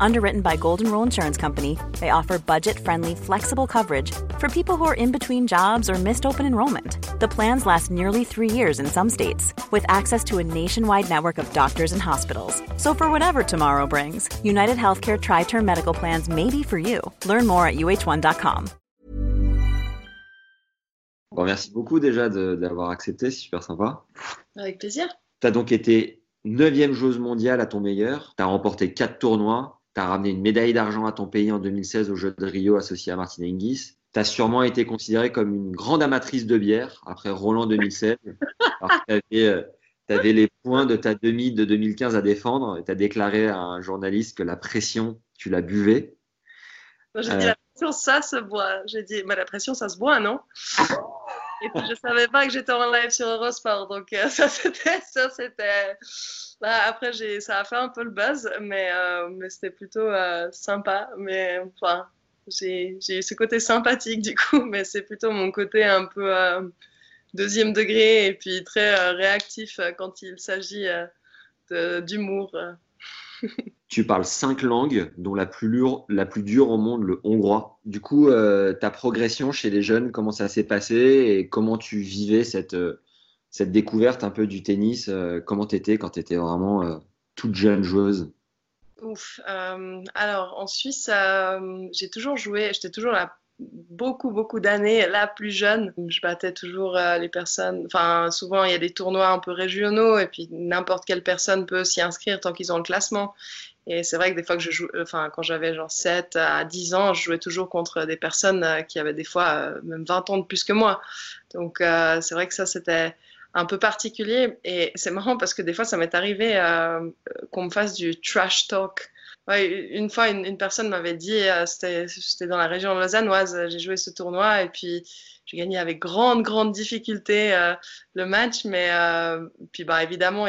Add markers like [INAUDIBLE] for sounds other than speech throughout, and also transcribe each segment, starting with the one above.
Underwritten by Golden Rule Insurance Company, they offer budget friendly, flexible coverage for people who are in between jobs or missed open enrollment. The plans last nearly three years in some states, with access to a nationwide network of doctors and hospitals. So, for whatever tomorrow brings, United Healthcare Tri Term Medical Plans may be for you. Learn more at uh1.com. Bon, merci beaucoup déjà d'avoir accepté, c'est super sympa. Avec plaisir. Tu as donc été 9e joueuse mondiale à ton meilleur, tu as remporté 4 tournois, tu as ramené une médaille d'argent à ton pays en 2016 aux Jeux de Rio associé à Martin Hingis. Tu as sûrement été considérée comme une grande amatrice de bière après Roland 2016. tu avais, les points de ta demi de 2015 à défendre et tu as déclaré à un journaliste que la pression, tu la buvais. J'ai dit la pression, ça se boit. J'ai dit, mais la pression, ça se boit, non? Et puis, je savais pas que j'étais en live sur Eurosport. Donc, euh, [LAUGHS] ça, c'était. Là, après, ça a fait un peu le buzz, mais, euh, c'était plutôt euh, sympa. Mais enfin, j'ai, j'ai ce côté sympathique, du coup, [LAUGHS] mais c'est plutôt mon côté un peu deuxième degré et puis très réactif quand il s'agit d'humour. [LAUGHS] tu parles cinq langues, dont la plus, la plus dure au monde, le hongrois. Du coup, euh, ta progression chez les jeunes, comment ça s'est passé et comment tu vivais cette, euh, cette découverte un peu du tennis euh, Comment tu étais quand tu étais vraiment toute jeune joueuse? Ouf. alors, en Suisse, j'ai toujours joué, j'étais toujours la beaucoup, beaucoup d'années, la plus jeune. Je battais toujours les personnes. Enfin, souvent, il y a des tournois un peu régionaux et puis n'importe quelle personne peut s'y inscrire tant qu'ils ont le classement. Et c'est vrai que des fois que je joue, enfin, quand j'avais genre 7 à 10 ans, je jouais toujours contre des personnes euh, qui avaient des fois euh, même 20 ans de plus que moi. Donc, euh, c'est vrai que ça, c'était un peu particulier. Et c'est marrant parce que des fois, ça m'est arrivé qu'on me fasse du trash talk. Une fois, une, personne m'avait dit, c'était dans la région lausannoise, j'ai joué ce tournoi et puis j'ai gagné avec grande, grande difficulté le match. Mais puis, bah, évidemment,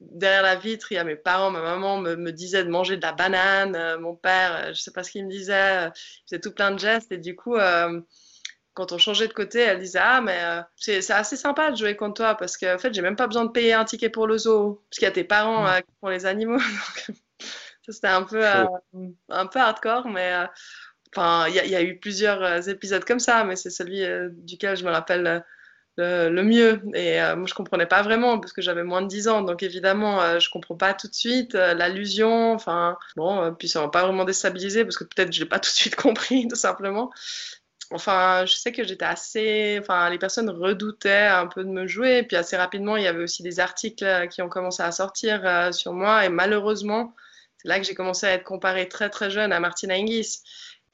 derrière la vitre, il y a mes parents, ma maman me, me disait de manger de la banane, euh, mon père, euh, je sais pas ce qu'il me disait, euh, il faisait tout plein de gestes et du coup, quand on changeait de côté, elle disait ah mais c'est assez sympa de jouer contre toi parce qu'en en fait j'ai même pas besoin de payer un ticket pour le zoo parce qu'il y a tes parents qui font les animaux. [LAUGHS] ça c'était un peu un peu hardcore mais enfin il y, y, a eu plusieurs épisodes comme ça mais c'est celui duquel je me rappelle le, mieux. Et euh, moi, je comprenais pas vraiment parce que j'avais moins de 10 ans. Donc, évidemment, euh, je comprends pas tout de suite euh, l'allusion. Enfin, bon, puis ça m'a pas vraiment déstabilisé parce que peut-être je l'ai pas tout de suite [LAUGHS] compris, tout simplement. Enfin, je sais que j'étais assez. Enfin, les personnes redoutaient un peu de me jouer. Puis assez rapidement, il y avait aussi des articles qui ont commencé à sortir sur moi. Et malheureusement, c'est là que j'ai commencé à être comparée très très jeune à Martina Hingis.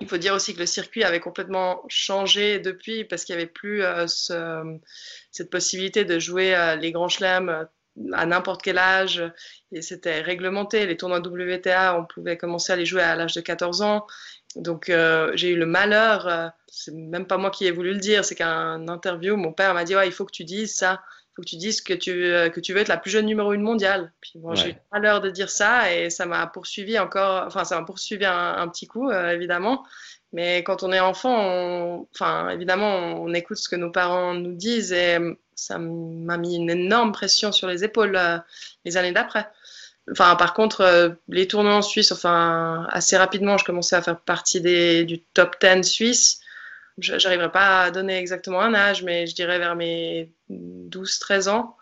Il faut dire aussi que le circuit avait complètement changé depuis parce qu'il n'y avait plus euh, cette possibilité de jouer euh, les grands chelems euh, à n'importe quel âge. Et c'était réglementé. Les tournois WTA, on pouvait commencer à les jouer à l'âge de 14 ans. Donc j'ai eu le malheur, c'est même pas moi qui ai voulu le dire, c'est qu'un interview, mon père m'a dit ouais, il faut que tu dises ça faut que tu dises que tu, euh, que tu veux être la plus jeune numéro une mondiale. Puis bon, j'ai eu à l'heure de dire ça et ça m'a poursuivi encore, enfin, ça m'a poursuivi un, petit coup, euh, évidemment. Mais quand on est enfant, enfin, évidemment, on écoute ce que nos parents nous disent et ça m'a mis une énorme pression sur les épaules euh, les années d'après. Enfin, par contre, les tournois en Suisse, enfin, assez rapidement, je commençais à faire partie des, du top 10 suisse j'arriverai pas à donner exactement un âge, mais je dirais vers mes 12-13 ans.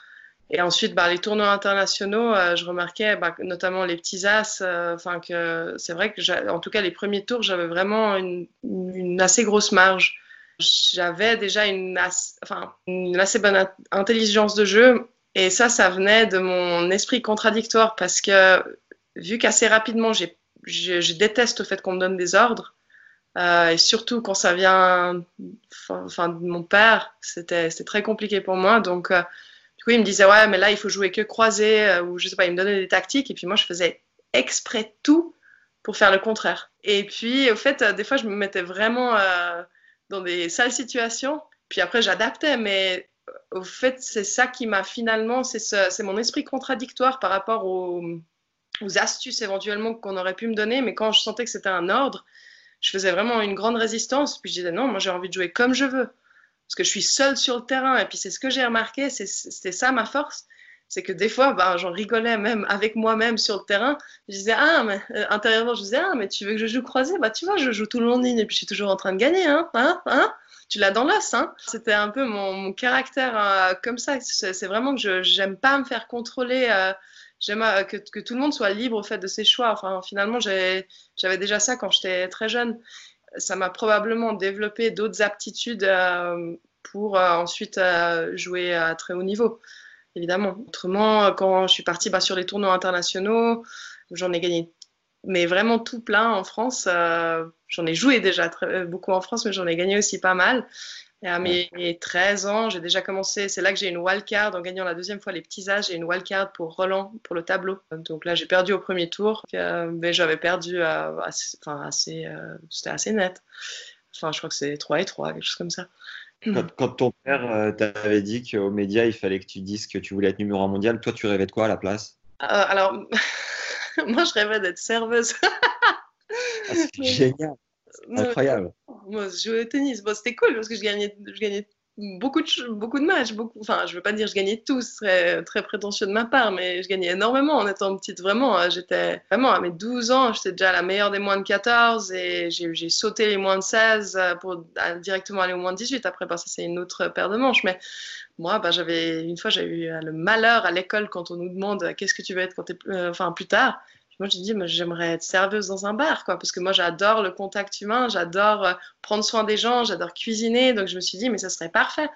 Et ensuite, bah, les tournois internationaux, euh, je remarquais, bah, notamment les petits as, euh, enfin que c'est vrai que, en tout cas, les premiers tours, j'avais vraiment une, une, assez grosse marge. J'avais déjà une, enfin, une assez bonne intelligence de jeu, et ça, ça venait de mon esprit contradictoire parce que vu qu'assez rapidement, je, je déteste le fait qu'on me donne des ordres. Euh, et surtout quand ça vient enfin, de mon père, c'était très compliqué pour moi. Donc, euh, du coup, il me disait, ouais, mais là, il faut jouer que croisé, euh, ou je sais pas, il me donnait des tactiques, et puis moi, je faisais exprès tout pour faire le contraire. Et puis, au fait, des fois, je me mettais vraiment dans des sales situations, puis après, j'adaptais, mais au fait, c'est ça qui m'a finalement, c'est mon esprit contradictoire par rapport aux, aux astuces éventuellement qu'on aurait pu me donner, mais quand je sentais que c'était un ordre, je faisais vraiment une grande résistance. Puis je disais non, moi j'ai envie de jouer comme je veux. Parce que je suis seule sur le terrain. Et puis c'est ce que j'ai remarqué, c'était ça ma force. C'est que des fois, ben, j'en rigolais même avec moi-même sur le terrain. Je disais, ah, mais euh, intérieurement, je disais, ah, mais tu veux que je joue croisé? Bah, tu vois, je joue tout le long de ligne et puis je suis toujours en train de gagner, hein, hein, hein? Tu l'as dans l'os. Hein C'était un peu mon, caractère euh, comme ça. C'est vraiment que je n'aime pas me faire contrôler. Euh, j'aime que, que, tout le monde soit libre au fait de ses choix. Enfin, finalement, j'avais déjà ça quand j'étais très jeune. Ça m'a probablement développé d'autres aptitudes pour ensuite jouer à très haut niveau évidemment. Autrement, quand je suis partie bah, sur les tournois internationaux, j'en ai gagné, mais vraiment tout plein en France. Euh, j'en ai joué déjà très, euh, beaucoup en France, mais j'en ai gagné aussi pas mal. Et à mes 13 ans, j'ai déjà commencé. C'est là que j'ai une wildcard en gagnant la deuxième fois les petits âges. J'ai une wildcard pour Roland, pour le tableau. Donc là, j'ai perdu au premier tour, euh, mais j'avais perdu, assez, enfin, assez, c'était assez net. Enfin, je crois que c'est 3 et 3, quelque chose comme ça. Quand, ton père t'avait dit qu'aux médias, il fallait que tu dises que tu voulais être numéro un mondial, toi, tu rêvais de quoi à la place? Alors, [LAUGHS] [LAUGHS] moi, je rêvais d'être serveuse. Ah, c'est [LAUGHS] génial, incroyable. Moi, je jouais au tennis. Bon, c'était cool parce que je gagnais, je gagnais beaucoup de, beaucoup de matchs. Beaucoup, enfin, je veux pas dire je gagnais tous, très, très prétentieux de ma part, mais je gagnais énormément en étant petite. Vraiment, hein. j'étais vraiment à mes 12 ans, j'étais déjà la meilleure des moins de 14 et j'ai sauté les moins de 16 euh, pour directement aller au moins de 18. Après, bah, ça, c'est une autre paire de manches. Mais moi, bah, j'avais une fois, j'ai eu le malheur à l'école quand on nous demande euh, qu'est-ce que tu veux être quand es, euh, enfin, plus tard? Moi, j'ai dit, j'aimerais être serveuse dans un bar, quoi, parce que moi, j'adore le contact humain, j'adore euh, prendre soin des gens, j'adore cuisiner. Donc, je me suis dit, mais ça serait parfait.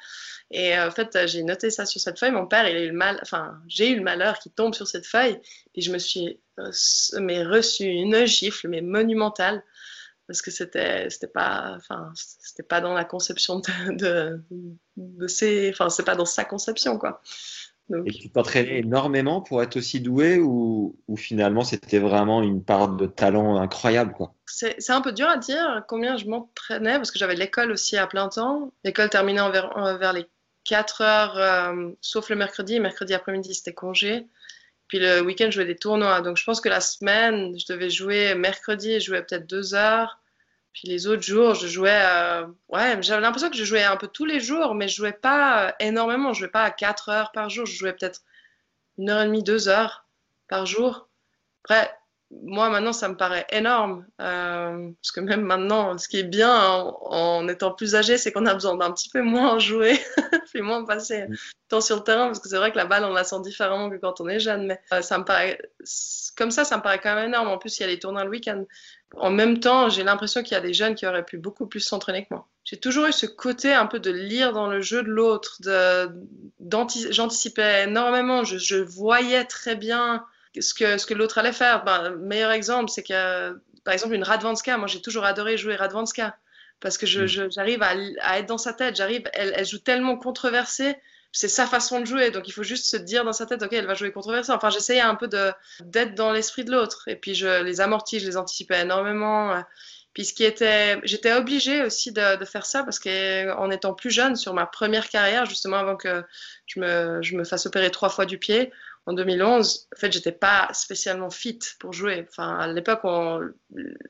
Et euh, en fait, j'ai noté ça sur cette feuille. Mon père, il a eu le mal, enfin, j'ai eu le malheur qui tombe sur cette feuille. Et je me suis euh, mais reçu une gifle, mais monumentale, parce que c'était, c'était pas, enfin, c'était pas dans la conception de, de ses, enfin, c'est pas dans sa conception, quoi. Et tu t'entraînais énormément pour être aussi doué ou, finalement c'était vraiment une part de talent incroyable quoi? C'est un peu dur à dire combien je m'entraînais parce que j'avais l'école aussi à plein temps. L'école terminait vers, vers les 4 heures, euh, sauf le mercredi. Mercredi après-midi c'était congé. Puis le week-end je jouais des tournois. Donc je pense que la semaine je devais jouer mercredi, je jouais peut-être 2 heures. Puis les autres jours, je jouais. Euh, ouais, j'avais l'impression que je jouais un peu tous les jours, mais je jouais pas euh, énormément. Je jouais pas à 4 heures par jour. Je jouais peut-être une heure et demie, deux heures par jour. Après, moi, maintenant, ça me paraît énorme. Euh, parce que même maintenant, ce qui est bien en, étant plus âgé, c'est qu'on a besoin d'un petit peu moins [LAUGHS] jouer, puis moins passer mm. temps sur le terrain. Parce que c'est vrai que la balle, on la sent différemment que quand on est jeune. Mais ça me paraît. Comme ça, ça me paraît quand même énorme. En plus, il y a les tournois le week-end. En même temps, j'ai l'impression qu'il y a des jeunes qui auraient pu beaucoup plus s'entraîner que moi. J'ai toujours eu ce côté un peu de lire dans le jeu de l'autre, j'anticipais énormément, je, voyais très bien ce que, ce que l'autre allait faire. Ben, meilleur exemple, c'est que, par exemple, une Radvanska, moi j'ai toujours adoré jouer Radvanska, parce que mm. j'arrive à, à, être dans sa tête, j'arrive, elle, elle joue tellement controversée c'est sa façon de jouer. Donc il faut juste se dire dans sa tête, ok, elle va jouer controversée. Enfin, j'essayais un peu d'être dans l'esprit de l'autre. Et puis je les amortis, je les anticipais énormément. Puis ce qui était, j'étais obligée aussi de, faire ça parce qu'en étant plus jeune, sur ma première carrière, justement avant que je me, je me fasse opérer trois fois du pied, en 2011, en fait, j'étais pas spécialement fit pour jouer. Enfin, à l'époque,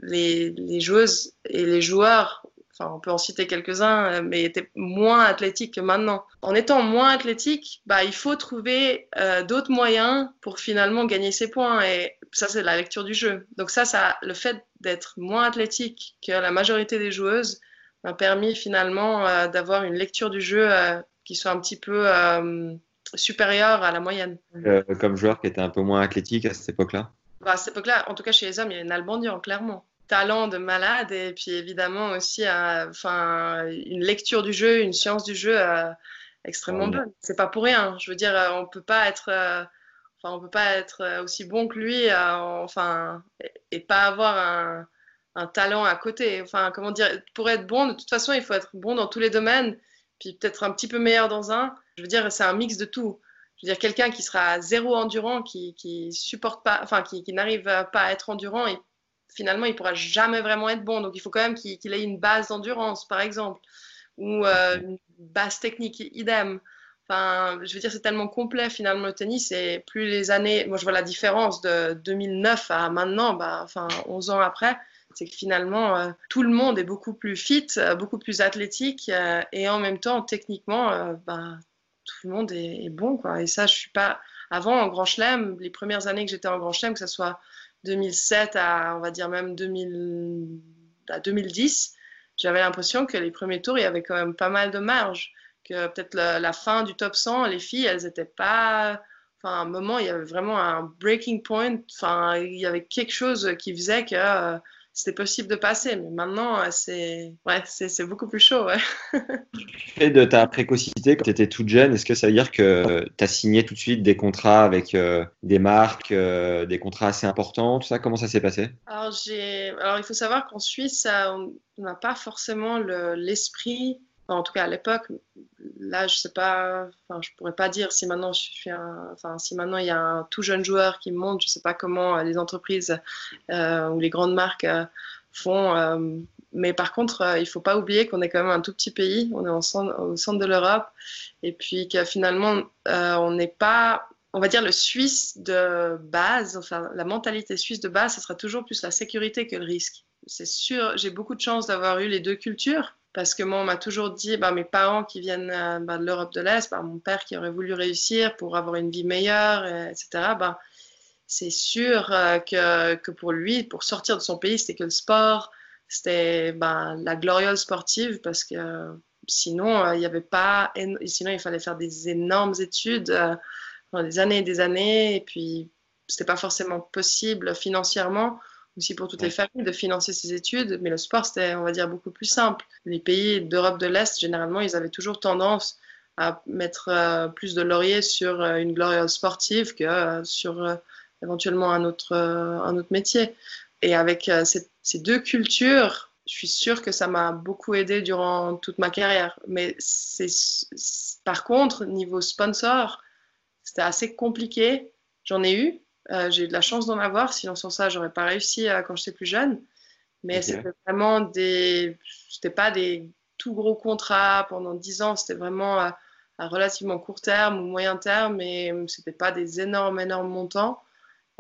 les, les, joueuses et les joueurs enfin on peut en citer quelques-uns, euh, mais étaient moins athlétiques que maintenant. En étant moins athlétique, bah, il faut trouver euh, d'autres moyens pour finalement gagner ses points. Et ça, c'est la lecture du jeu. Donc ça, ça le fait d'être moins athlétique que la majorité des joueuses m'a permis finalement euh, d'avoir une lecture du jeu qui soit un petit peu supérieure à la moyenne. comme joueur qui était un peu moins athlétique à cette époque-là bah, À cette époque-là, en tout cas chez les hommes, il y a une Albandian, clairement talent de malade et puis évidemment aussi enfin une lecture du jeu, une science du jeu euh, extrêmement bonne. C'est pas pour rien. Je veux dire, euh, on peut pas être, euh, enfin on peut pas être aussi bon que lui, enfin et, pas avoir un, un, talent à côté. Enfin comment dire, pour être bon, de toute façon, il faut être bon dans tous les domaines, puis peut-être un petit peu meilleur dans un. Je veux dire, c'est un mix de tout. Je veux dire, quelqu'un qui sera zéro endurant, qui, supporte pas, enfin qui, n'arrive pas à être endurant, il finalement, il pourra jamais vraiment être bon. Donc, il faut quand même qu'il ait une base d'endurance, par exemple, ou euh, une base technique, idem. Enfin, je veux dire, c'est tellement complet finalement le tennis et plus les années, moi je vois la différence de 2009 à maintenant, bah, enfin 11 ans après, c'est que finalement, euh, tout le monde est beaucoup plus fit, euh, beaucoup plus athlétique, euh, et en même temps, techniquement, bah, tout le monde est, bon. Quoi. Et ça, je suis pas. Avant, en Grand Chelem, les premières années que j'étais en Grand Chelem, que ce soit 2007 à, on va dire même 2000, à 2010, j'avais l'impression que les premiers tours, il y avait quand même pas mal de marge. Que peut-être la, fin du top 100, les filles, elles n'étaient pas. Enfin, à un moment, il y avait vraiment un breaking point. Enfin, il y avait quelque chose qui faisait que c'était possible de passer. Mais maintenant, euh, c'est ouais, c'est beaucoup plus chaud. Et [LAUGHS] de ta précocité quand tu étais toute jeune, est-ce que ça veut dire que tu as signé tout de suite des contrats avec euh, des marques, euh, des contrats assez importants, tout ça? Comment ça s'est passé? Alors, Alors, il faut savoir qu'en Suisse, on n'a pas forcément l'esprit en tout cas à l'époque, là je sais pas, enfin je pourrais pas dire si maintenant si maintenant il y a un tout jeune joueur qui monte, je sais pas comment euh, les entreprises euh, ou les grandes marques euh, font, mais par contre il faut pas oublier qu'on est quand même un tout petit pays, on est au centre de l'Europe et puis que finalement on n'est pas on va dire le Suisse de base, enfin la mentalité suisse de base, ce sera toujours plus la sécurité que le risque. C'est sûr, j'ai beaucoup de chance d'avoir eu les deux cultures parce que moi, on m'a toujours dit, bah, mes parents qui viennent euh, bah, de l'Europe de l'Est, bah, mon père qui aurait voulu réussir pour avoir une vie meilleure, etc., c'est sûr euh, que, pour lui, pour sortir de son pays, c'était que le sport, c'était la gloriole sportive, parce que sinon, euh, il n'y avait pas, sinon, il fallait faire des énormes études pendant des années et des années, et puis, c'était pas forcément possible financièrement aussi pour toutes les familles de financer ses études, mais le sport, c'était, on va dire, beaucoup plus simple. Les pays d'Europe de l'Est, généralement, ils avaient toujours tendance à mettre euh, plus de lauriers sur euh, une gloriole sportive que euh, sur éventuellement un autre, un autre métier. Et avec ces, ces, deux cultures, je suis sûre que ça m'a beaucoup aidé durant toute ma carrière. Mais c'est, par contre, niveau sponsor, c'était assez compliqué. J'en ai eu, euh, j'ai eu de la chance d'en avoir, sinon sans ça, j'aurais pas réussi euh, quand j'étais plus jeune. Mais c'était vraiment des. C'était pas des tout gros contrats pendant 10 ans, c'était vraiment à, relativement court terme ou moyen terme, et c'était pas des énormes, énormes montants.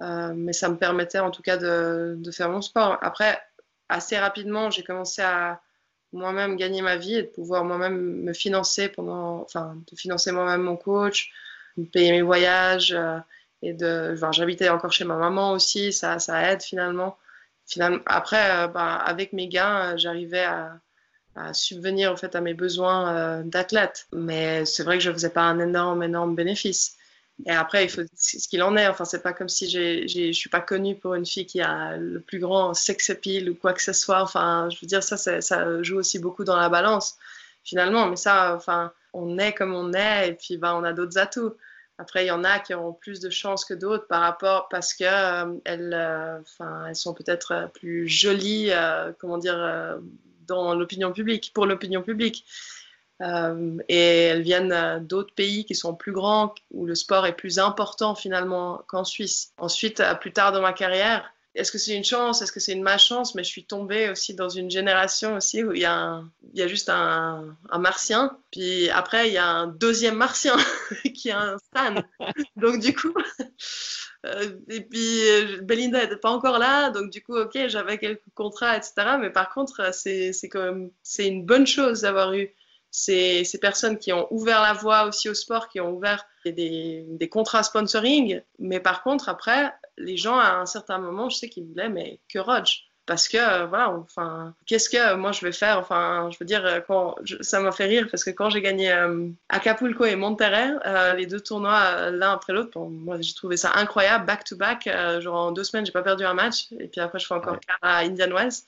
Euh, mais ça me permettait en tout cas de, de faire mon sport. Après, assez rapidement, j'ai commencé à moi-même gagner ma vie et de pouvoir moi-même me financer pendant, enfin, de financer moi-même mon coach, me payer mes voyages, et de, enfin, j'habitais encore chez ma maman aussi, ça, ça aide finalement. finalement après, euh, bah, avec mes gains, euh, j'arrivais à, subvenir en fait à mes besoins euh, d'athlète. Mais c'est vrai que je faisais pas un énorme, énorme bénéfice. Et après, il faut ce qu'il en est. Enfin, c'est pas comme si je suis pas connue pour une fille qui a le plus grand sex appeal ou quoi que ce soit. Enfin, je veux dire, ça, ça joue aussi beaucoup dans la balance finalement. Mais ça, enfin, on est comme on est et puis bah, on a d'autres atouts. Après, il y en a qui auront plus de chances que d'autres par rapport parce que euh, elles, euh, elles sont peut-être euh, plus jolies, comment dire, dans l'opinion publique, pour l'opinion publique. et elles viennent d'autres pays qui sont plus grands, où le sport est plus important finalement qu'en Suisse. Ensuite, plus tard dans ma carrière, est-ce que c'est une chance, est-ce que c'est une malchance Mais je suis tombée aussi dans une génération aussi où il y a, il y a juste un, un, martien, puis après il y a un deuxième martien [LAUGHS] qui est un Stan. [LAUGHS] donc du coup, [LAUGHS] euh, et puis euh, Belinda n'était pas encore là, donc du coup, ok, j'avais quelques contrats, etc. Mais par contre, c'est quand même, c'est une bonne chose d'avoir eu ces, ces, personnes qui ont ouvert la voie aussi au sport, qui ont ouvert des, des contrats sponsoring. Mais par contre, après, les gens, à un certain moment, je sais qu'ils voulaient, mais que Rodge parce que euh, voilà enfin qu'est-ce que moi je vais faire? Enfin je veux dire euh, ça m'a fait rire parce que quand j'ai gagné euh, Acapulco et Monterrey les deux tournois l'un après l'autre moi j'ai trouvé ça incroyable back to back genre en deux semaines j'ai pas perdu un match. Et puis après je fais encore à Indian Wells.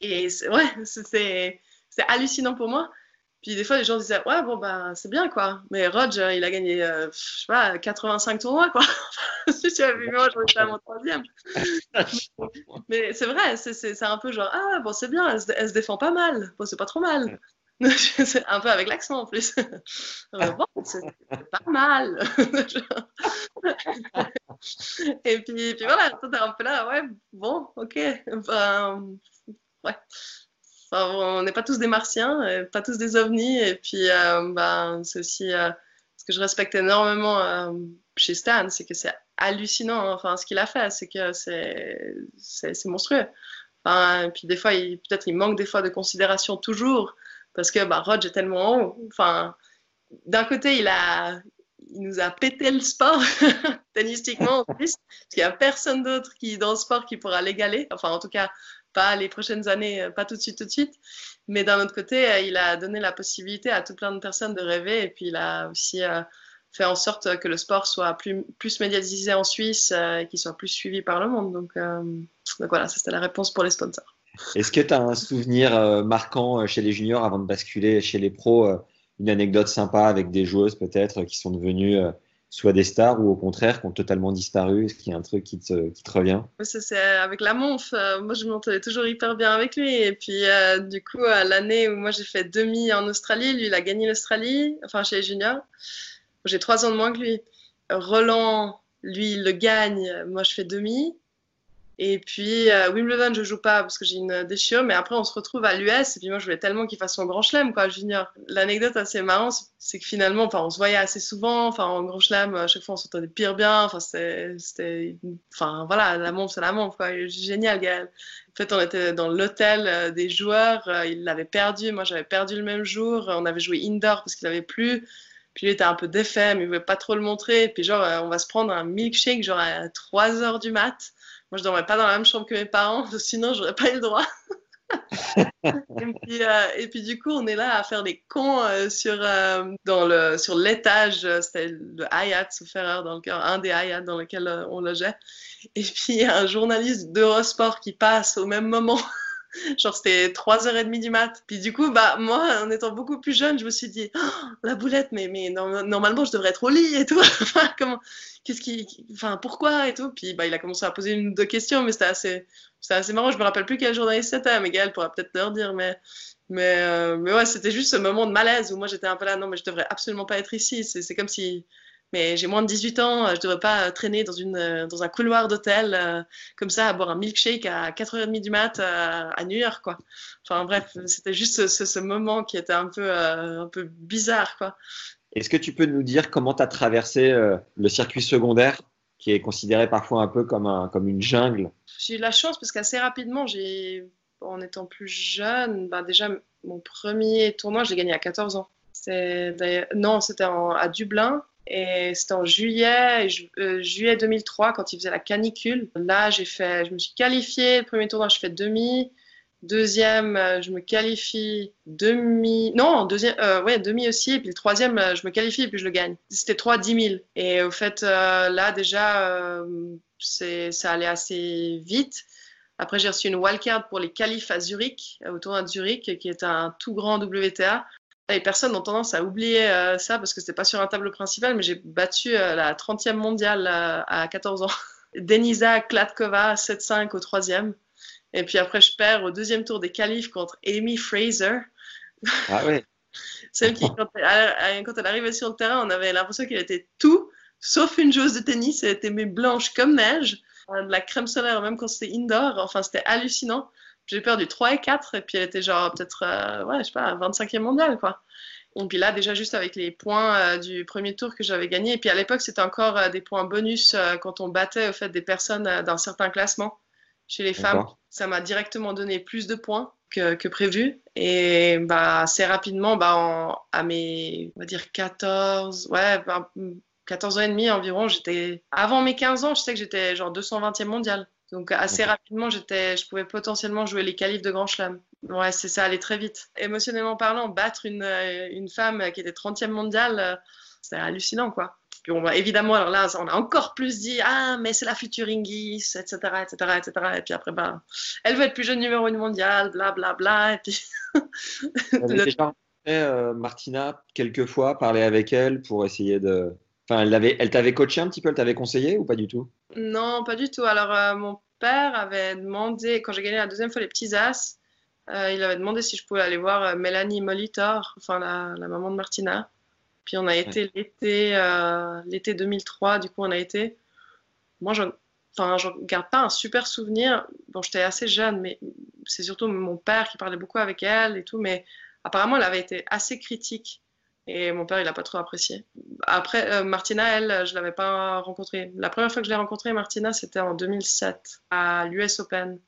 Et ouais c'est hallucinant pour moi puis des fois, les gens disaient, ouais, bon, ben, c'est bien, quoi. Mais Roger, il a gagné, euh, je sais pas, 85 tournois, quoi. [LAUGHS] si tu avais vu moi, été à mon troisième. [LAUGHS] mais c'est vrai, c'est un peu genre, ah, bon, c'est bien, elle se, défend pas mal. Bon, c'est pas trop mal. [LAUGHS] un peu avec l'accent en plus. bon, c'est pas mal. Et puis, puis voilà, t'es un peu là, ouais, bon, ok. Ben, ouais on n'est pas tous des martiens, pas tous des ovnis. Et puis, euh, ben, c'est aussi euh, ce que je respecte énormément euh, chez Stan, c'est que c'est hallucinant. Enfin, ce qu'il a fait, c'est que c'est monstrueux. Enfin, et puis des fois, peut-être il manque des fois de considération toujours parce que bah, est tellement haut. Enfin, d'un côté, il a, il nous a pété le sport [LAUGHS] tennistiquement en plus, parce qu'il n'y a personne d'autre qui dans le sport qui pourra l'égaler. Enfin, en tout cas, pas les prochaines années, pas tout de suite, tout de suite. Mais d'un autre côté, il a donné la possibilité à tout plein de personnes de rêver, et puis il a aussi euh, fait en sorte que le sport soit plus, plus médiatisé en Suisse euh, et qu'il soit plus suivi par le monde. Donc, euh, donc voilà, ça c'était la réponse pour les sponsors. Est-ce que tu as un souvenir marquant chez les juniors avant de basculer chez les pros une anecdote sympa avec des joueuses peut-être qui sont devenues euh, soit des stars ou au contraire qui ont totalement disparu Est-ce qu'il y a un truc qui te, qui te revient? C'est avec la Monf. Euh, moi, je m'entendais toujours hyper bien avec lui. Et puis, euh, du coup, l'année où moi j'ai fait demi en Australie, lui, il a gagné l'Australie, enfin chez les juniors. J'ai trois ans de moins que lui. Roland, lui, il le gagne. Moi, je fais demi. Et puis euh, Wimbledon, je joue pas parce que j'ai une déchirure, mais après on se retrouve à l'US et puis moi je voulais tellement qu'il fasse son grand chelem quoi, junior. L'anecdote assez marrante, c'est que finalement, enfin on se voyait assez souvent, enfin en grand chelem, à chaque fois on s'entendait pire bien, enfin c'était, enfin voilà, la montre c'est la montre quoi, génial Gaël. En fait on était dans l'hôtel euh, des joueurs, euh, il l'avait perdu, moi j'avais perdu le même jour, on avait joué indoor parce qu'il avait plu. Puis il était un peu défait, mais il voulait pas trop le montrer. Puis genre, on va se prendre un milkshake genre à 3 heures du mat. Moi, je dormais pas dans la même chambre que mes parents, [LAUGHS] sinon j'aurais pas eu le droit. [LAUGHS] Euh, et, puis, du coup, on est là à faire des cons euh, sur, euh, dans le, sur l'étage, c'était le Hayat sous Ferrer, dans le, un des Hayat dans lequel on logeait. Et puis, il y a un journaliste d'Eurosport qui passe au même moment. [LAUGHS] Genre, c'était 3h30 du mat. Puis du coup, bah, moi, en étant beaucoup plus jeune, je me suis dit, oh, la boulette, mais, mais normalement, je devrais être au lit et tout. [LAUGHS] Comment, qu'est-ce qui, enfin, pourquoi et tout. Puis bah, il a commencé à poser une ou deux questions, mais c'était assez, c'était assez marrant. Je me rappelle plus quel journaliste c'était, mais Gaël pourra peut-être leur dire. Mais, mais, euh, mais ouais, c'était juste ce moment de malaise où moi j'étais un peu là, non, mais je devrais absolument pas être ici. C'est comme si, mais j'ai moins de 18 ans, je devrais pas traîner dans, une, dans un couloir d'hôtel euh, comme ça à boire un milkshake à 4h30 du mat euh, à New York, quoi. Enfin bref, c'était juste ce, ce, moment qui était un peu, un peu bizarre, quoi. Est-ce que tu peux nous dire comment tu as traversé euh, le circuit secondaire, qui est considéré parfois un peu comme, un, comme une jungle? J'ai eu la chance parce qu'assez rapidement, en étant plus jeune, bah déjà mon premier tournoi, je l'ai gagné à 14 ans. Non, c'était à Dublin. Et c'était en juillet, euh, juillet 2003, quand il faisait la canicule. Là, j'ai fait, je me suis qualifiée. Le premier tournoi, je fais demi. Deuxième, euh, je me qualifie demi. Non, deuxième, euh, ouais, demi aussi. Et puis le troisième, je me qualifie et puis je le gagne. C'était 3 10 000. Et au fait, là, déjà, ça allait assez vite. Après, j'ai reçu une wildcard pour les qualifs à Zurich, au tournoi de Zurich, qui est un tout grand WTA. Les personnes ont tendance à oublier ça parce que c'était pas sur un tableau principal, mais j'ai battu la 30e mondiale à 14 ans. [LAUGHS] Denisa Klatkova, 7-5 au troisième. Et puis après, je perds au deuxième tour des qualifs contre Amy Fraser. Ah ouais. [LAUGHS] Celle qui, quand elle, quand elle arrivait sur le terrain, on avait l'impression qu'elle était tout, sauf une joueuse de tennis. Elle était mais blanche comme neige, euh, de la crème solaire, même quand c'était indoor. Enfin, c'était hallucinant. J'ai perdu 3 et 4, et puis elle était genre peut-être, euh, ouais, je sais pas, 25e mondiale, quoi. Et puis là, déjà, juste avec les points euh, du premier tour que j'avais gagné. Et puis à l'époque, c'était encore des points bonus quand on battait au fait des personnes d'un certain classement chez les femmes. Ça m'a directement donné plus de points que, prévu. Et bah, assez rapidement, bah, à mes, on va dire 14, ouais, 14 ans et demi environ, j'étais, avant mes 15 ans, je sais que j'étais genre 220e mondial. Donc assez rapidement, j'étais, je pouvais potentiellement jouer les qualifs de Grand Chelem. Ouais, c'est ça, allait très vite. Émotionnellement parlant, battre une, une femme qui était 30e mondiale, euh, c'était hallucinant, quoi. Puis on va évidemment, alors là, on a encore plus dit Ah, mais c'est la future Ingis, etc., etc., etc. Et puis après, ben, elle veut être plus jeune numéro une mondiale, blablabla. Bla, bla, et puis. [LAUGHS] [LAUGHS] déjà rencontré euh, Martina quelques fois, parlé avec elle pour essayer de. Enfin, elle, elle t'avait coaché un petit peu, elle t'avait conseillé ou pas du tout? Non, pas du tout. Alors, euh, mon père avait demandé, quand j'ai gagné la deuxième fois les petits as, euh, il avait demandé si je pouvais aller voir Mélanie Molitor, enfin la, la maman de Martina. Puis on a été l'été, euh, l'été 2003, du coup on a été. Moi, je enfin, je garde pas un super souvenir. Bon, j'étais assez jeune, mais c'est surtout mon père qui parlait beaucoup avec elle et tout. Mais apparemment, elle avait été assez critique. Et mon père, il n'a pas trop apprécié. Après, euh, Martina, elle, je ne l'avais pas rencontrée. La première fois que je l'ai rencontrée, Martina, c'était en 2007, à l'US Open.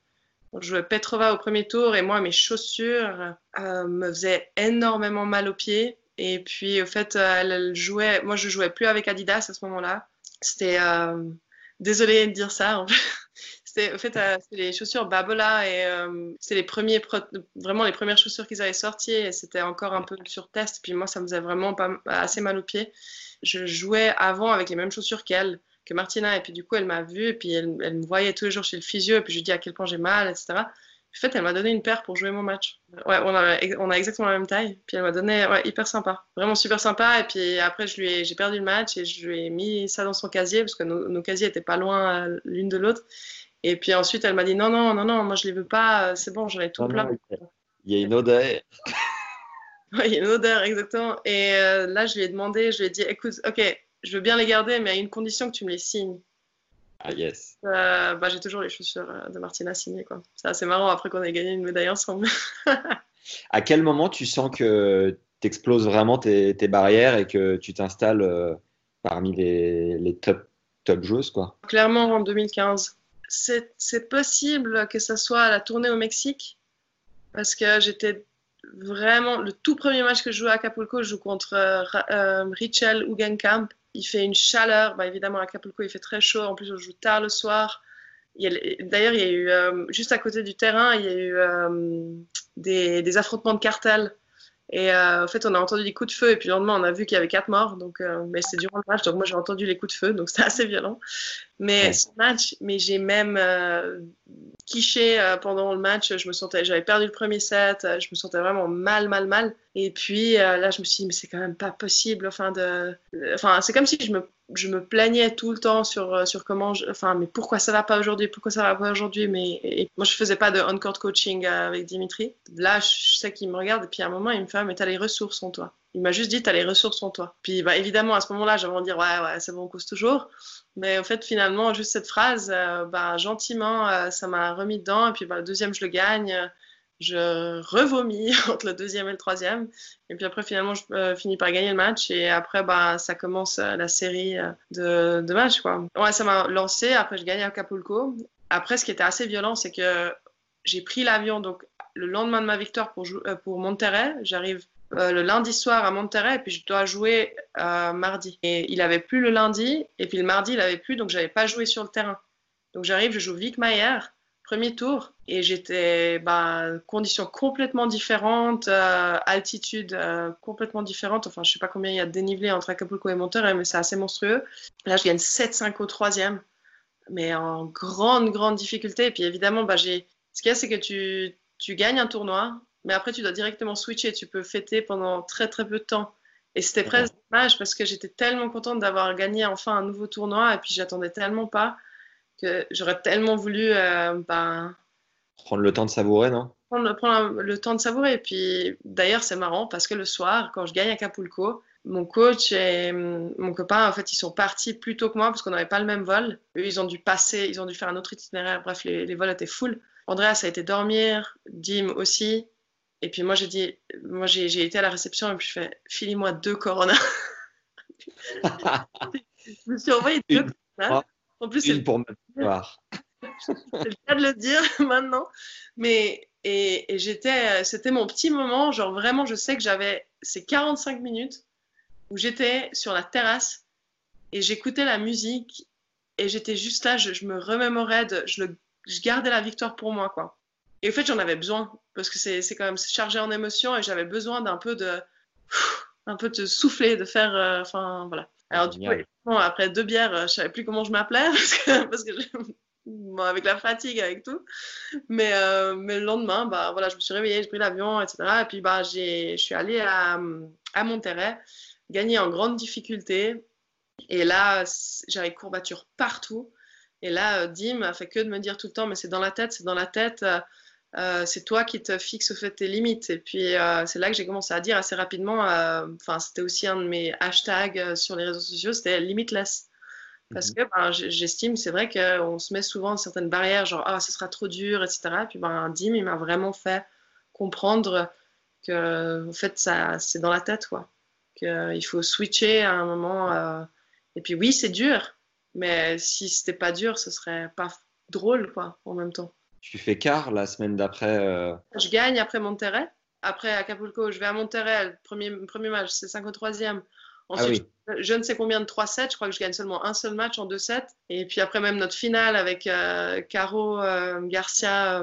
On jouait Petrova au premier tour et moi, mes chaussures euh, me faisaient énormément mal aux pieds. Et puis, au fait, elle, jouait. Moi, je jouais plus avec Adidas à ce moment-là. C'était. Euh, désolée de dire ça. En fait. [LAUGHS] C'était, au fait, euh, les chaussures Babola et euh, c'est les premiers, vraiment les premières chaussures qu'ils avaient sorties et c'était encore un peu sur test. Puis moi, ça me faisait vraiment pas, assez mal aux pieds. Je jouais avant avec les mêmes chaussures qu'elle, que Martina, et puis du coup, elle m'a vue et puis elle, me voyait tous les jours chez le physio et puis je lui dis à quel point j'ai mal, etc. En fait, elle m'a donné une paire pour jouer mon match. Ouais, on a, exactement la même taille. Puis elle m'a donné, ouais, hyper sympa. Vraiment super sympa. Et puis après, je ai, j'ai perdu le match et je lui ai mis ça dans son casier parce que nos, nos casiers étaient pas loin euh, l'une de l'autre. Et puis ensuite, elle m'a dit non, non, non, non, moi je les veux pas, euh, c'est bon, j'en ai tout plein. il y a une odeur. [LAUGHS] oui, il y a une odeur, exactement. Et euh, là, je lui ai demandé, je lui ai dit écoute, ok, je veux bien les garder, mais à une condition que tu me les signes. Ah, yes. Euh, bah, j'ai toujours les chaussures de Martina signées. Quoi. C'est assez marrant après qu'on ait gagné une médaille ensemble. [LAUGHS] à quel moment tu sens que tu exploses vraiment tes, tes, barrières et que tu t'installes euh, parmi les, les, top, top joueuses quoi? Clairement en 2015. C'est possible que ça soit à la tournée au Mexique parce que j'étais vraiment le tout premier match que je joue à Acapulco, je joue contre euh, Richel Ugenkamp il fait une chaleur. Bah, évidemment, à Acapulco, il fait très chaud. En plus, on joue tard le soir. D'ailleurs, il y a eu, euh, juste à côté du terrain, il y a eu euh, des, des, affrontements de cartels. Et euh, en fait, on a entendu des coups de feu. Et puis le lendemain, on a vu qu'il y avait quatre morts. Donc, euh, mais c'est durant le match. Donc, moi, j'ai entendu les coups de feu. Donc, [LAUGHS] c'était assez violent. Mais ce match, mais j'ai même euh, quiché euh, pendant le match. Je me sentais, j'avais perdu le premier set. Je me sentais vraiment mal, mal, mal. Et puis là, je me suis dit, mais c'est quand même pas possible. Enfin, de, enfin, c'est comme si je me je me plaignais tout le temps sur, euh, sur comment, je, enfin, mais pourquoi ça va pas aujourd'hui, pourquoi ça va pas aujourd'hui, mais moi je faisais pas de on-court coaching euh, avec Dimitri. Là, je sais qu'il me regarde et puis à un moment il me fait, ah, mais t'as les ressources en toi. Il m'a juste dit, t'as les ressources en toi. Puis bah, évidemment à ce moment-là, j'avais envie de dire, ouais, ouais, c'est bon, on cause toujours. Mais au fait, finalement, juste cette phrase, euh, bah, gentiment, ça m'a remis dedans. Et puis bah, le deuxième, je le gagne je revomis [LAUGHS] entre le deuxième et le troisième. Et puis après, finalement, je euh, finis par gagner le match. Et après, bah, ça commence euh, la série euh, de, matchs. Quoi. Ouais, ça m'a lancé. Après, je gagne à Acapulco. Après, ce qui était assez violent, c'est que j'ai pris l'avion donc le lendemain de ma victoire pour Monterrey. J'arrive le lundi soir à Monterrey et puis je dois jouer mardi. Et il avait plus le lundi et puis le mardi il avait plus donc j'avais pas joué sur le terrain. Donc j'arrive, je joue Vic Mayer premier tour et j'étais bah, conditions complètement différentes, euh, altitude euh, complètement différente. Enfin, je sais pas combien il y a de dénivelé entre Acapulco et Monterrey, mais c'est assez monstrueux. Là, je gagne 7-5 au troisième, mais en grande, grande difficulté. Et puis évidemment, bah, j'ai... ce qu'il y a, c'est que tu, tu gagnes un tournoi, mais après, tu dois directement switcher. Tu peux fêter pendant très, très peu de temps. Et c'était presque dommage parce que j'étais tellement contente d'avoir gagné enfin un nouveau tournoi et puis j'attendais tellement pas que j'aurais tellement voulu euh, ben, prendre le temps de savourer, non? prendre, prendre, le temps de savourer. Et puis d'ailleurs, c'est marrant parce que le soir, quand je gagne à Capulco, mon coach et mon copain, en fait, ils sont partis plus tôt que moi parce qu'on n'avait pas le même vol. Eux, ils ont dû passer, ils ont dû faire un autre itinéraire. Bref, les, les vols étaient full. Andreas a été dormir, Dim aussi. Et puis moi, j'ai dit, moi, j'ai été à la réception et puis je fais, filis-moi deux Corona. [LAUGHS] je me suis envoyé deux Corona. En plus, c'est pour me voir. c'est le cas de le dire [LAUGHS] maintenant. Mais et, j'étais, c'était mon petit moment. Genre vraiment, je sais que j'avais ces 45 minutes où j'étais sur la terrasse et j'écoutais la musique et j'étais juste là. Je, me remémorais de, je, le, je gardais la victoire pour moi, quoi. Et en fait, j'en avais besoin parce que c'est, quand même chargé en émotions et j'avais besoin d'un peu de, un peu de souffler, de faire, euh, enfin voilà. Alors, du coup, après deux bières, je savais plus comment je m'appelais [LAUGHS] parce que, avec la fatigue, avec tout. Mais, euh, mais le lendemain, bah, voilà, je me suis réveillée, j'ai pris l'avion, etc. Et puis, bah, je suis allée à, à Monterrey, gagner en grande difficulté. Et là, j'avais courbature partout. Et là, Dim a fait que de me dire tout le temps, mais c'est dans la tête, c'est dans la tête. Euh, c'est toi qui te fixes au fait tes limites. Et puis euh, c'est là que j'ai commencé à dire assez rapidement, euh, enfin c'était aussi un de mes hashtags sur les réseaux sociaux, c'était limitless. Parce mhm. que ben, j'estime, c'est vrai qu'on se met souvent certaines barrières, genre ah, ce sera trop dur, etc. Et puis ben, Dim, il m'a vraiment fait comprendre que en fait, ça, c'est dans la tête, quoi. Qu'il faut switcher à un moment. Et puis oui, c'est dur, mais si c'était pas dur, ce serait pas drôle, quoi, en même temps. Tu fais quart la semaine d'après euh, Je gagne après Monterrey. Après Acapulco, je vais à Monterrey. Le premier, premier match, c'est 53e. Ensuite, ah je ne sais combien de 3-7. Je crois que je gagne seulement un seul match en 2-7. Et puis après, même notre finale avec euh, Caro euh, Garcia,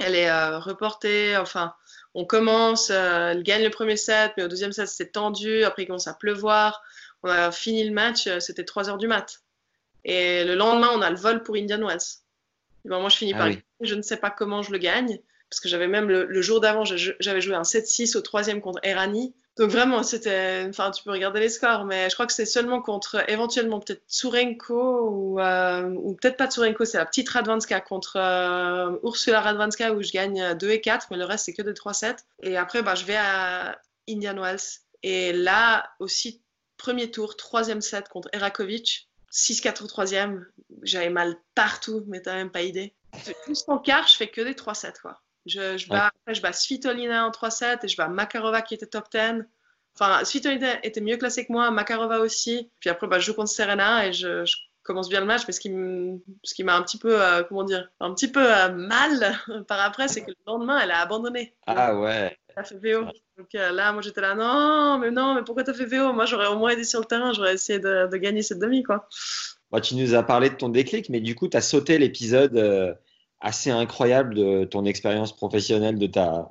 elle est reportée. Enfin, on commence, elle gagne le premier set, mais au deuxième set, c'était tendu. Après, il commence à pleuvoir. On a fini le match, c'était 3 heures du mat. Et le lendemain, on a le vol pour Indian Wells. Ben, moi, je finis ah par Je ne sais pas comment je le gagne. Parce que j'avais même le, jour d'avant, j'avais joué un 7-6 au troisième contre Erani. Donc vraiment, c'était. Enfin, tu peux regarder les scores, mais je crois que c'est seulement contre éventuellement peut-être Tsurenko ou, euh, ou peut-être pas Tsurenko, c'est la petite Radvanska contre euh, Ursula Radvanska où je gagne 2 et 4, mais le reste c'est que des 3-7. Et après, bah, je vais à Indian Wells. Et là aussi, premier tour, troisième set contre Erakovic. 6-4 au troisième, j'avais mal partout, mais t'as même pas idée. Juste en quart, je fais que des 3-7, quoi. Je, je, bats, après, je bats Svitolina en 3-7 et je bats Makarova qui était top 10. Enfin, Svitolina était mieux classée que moi, Makarova aussi. Puis après, bah, je joue contre Serena et je, commence bien le match. Mais ce qui m'a un petit peu, euh, comment dire, un petit peu euh, mal [LAUGHS] par après, c'est que le lendemain, elle a abandonné. Ah ouais. Elle a fait VO. Donc euh, là, moi, j'étais là, non, mais non, mais pourquoi t'as fait VO Moi, j'aurais au moins aidé sur le terrain. J'aurais essayé de, de, gagner cette demi, quoi. Bah, tu nous as parlé de ton déclic, mais du coup, tu as sauté l'épisode assez incroyable de ton expérience professionnelle, de ta,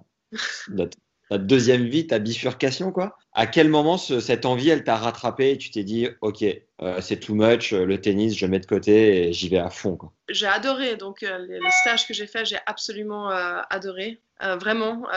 deuxième vie, ta bifurcation, quoi. À quel moment cette envie, elle t'a rattrapé et tu t'es dit, OK, euh, c'est too much, le tennis, je mets de côté et j'y vais à fond, quoi? J'ai adoré, donc euh, les, stages que j'ai fait, j'ai absolument euh, adoré. Vraiment,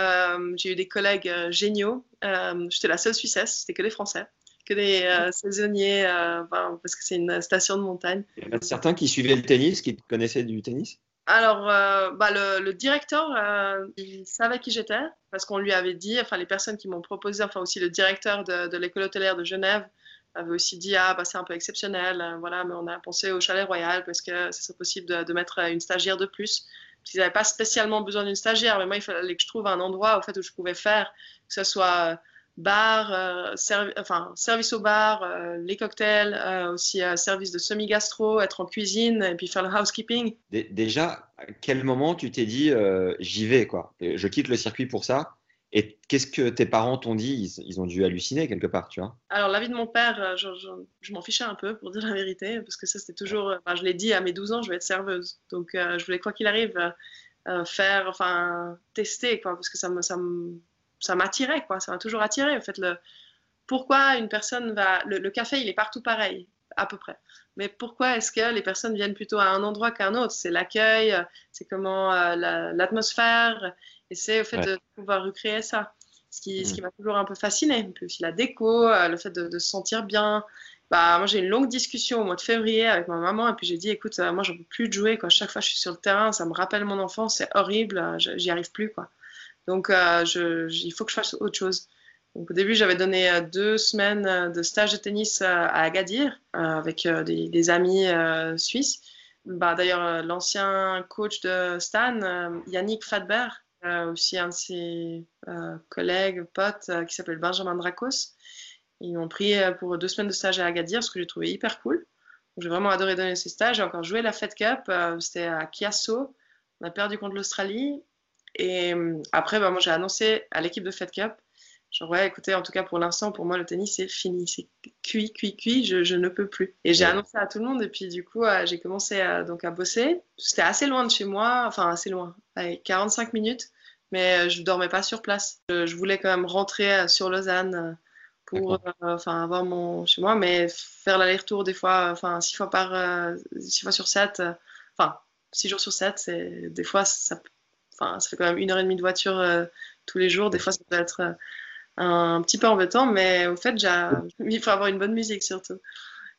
j'ai eu des collègues géniaux. J'étais la seule Suissesse, c'était que des Français que des saisonniers, parce que c'est une station de montagne. Il y en a certains qui suivaient le tennis, qui connaissaient du tennis? Alors, euh, bah, le, directeur, euh, il savait qui j'étais parce qu'on lui avait dit, enfin les personnes qui m'ont proposé, enfin aussi le directeur de, l'école hôtelière de Genève avait aussi dit ah bah c'est un peu exceptionnel, euh, voilà, mais on a pensé au chalet royal parce que ce serait possible de, mettre une stagiaire de plus. Ils n'avaient pas spécialement besoin d'une stagiaire, mais moi il fallait que je trouve un endroit au fait où je pouvais faire que ce soit bar, euh, enfin, service au bar, euh, les cocktails, euh, aussi service de semi-gastro, être en cuisine et puis faire le housekeeping. Déjà, à quel moment tu t'es dit j'y vais quoi? Je quitte le circuit pour ça et qu'est-ce que tes parents t'ont dit? Ils, ont dû halluciner quelque part, tu vois Alors, l'avis de mon père, je, m'en fichais un peu, pour dire la vérité, parce que ça, c'était toujours. je l'ai dit à mes 12 ans, je vais être serveuse. Donc, je voulais, quoi qu'il arrive, faire, enfin, tester, quoi, parce que ça me, ça me, ça m'attirait, quoi. Ça m'a toujours attiré. En fait, le, pourquoi une personne va. Le, café, il est partout pareil, à peu près. Mais pourquoi est-ce que les personnes viennent plutôt à un endroit qu'à un autre? C'est l'accueil, c'est comment euh, l'atmosphère, et c'est au fait de pouvoir recréer ça. Ce qui, ce qui mm. m'a toujours un peu fasciné. Puis aussi la déco, euh, le fait de, se sentir bien. Bah, moi, j'ai une longue discussion au mois de février avec ma maman, et puis j'ai dit écoute, euh, moi, j'en peux plus de jouer. Quoi. Chaque fois que je suis sur le terrain, ça me rappelle mon enfance, c'est horrible, j'y arrive plus. quoi. Donc, euh, il faut que je fasse autre chose. Donc, au début, j'avais donné euh, deux semaines euh, de stage de tennis à Agadir avec des, amis suisses. Bah, D'ailleurs, l'ancien coach de Stan, Yannick Fadber, aussi un de ses collègues, potes, qui s'appelle Benjamin Dracos, ils m'ont pris pour deux semaines de stage à Agadir, ce que j'ai trouvé hyper cool. J'ai vraiment adoré donner ces stages. J'ai encore joué la Fed Cup, c'était à Chiasso. On a perdu contre l'Australie et euh, après, bah, moi, j'ai annoncé à l'équipe de Fed Cup, genre, ouais, écoutez, en tout cas, pour l'instant, pour moi, le tennis, c'est fini. C'est cuit, cuit, cuit, je, je, ne peux plus. Et j'ai annoncé à tout le monde. Et puis, du coup, euh, j'ai commencé à, donc, à bosser. C'était assez loin de chez moi, enfin, assez loin, avec 45 minutes. Mais euh, je ne dormais pas sur place. Je, voulais quand même rentrer sur Lausanne pour enfin, avoir mon chez moi, mais faire l'aller-retour des fois, enfin, six fois par, six fois sur sept, enfin, six jours sur sept, c'est des fois ça ça fait quand même une heure et demie de voiture euh, tous les jours. Des fois, ça peut être euh, un, petit peu embêtant, mais au fait, il faut avoir une bonne musique surtout.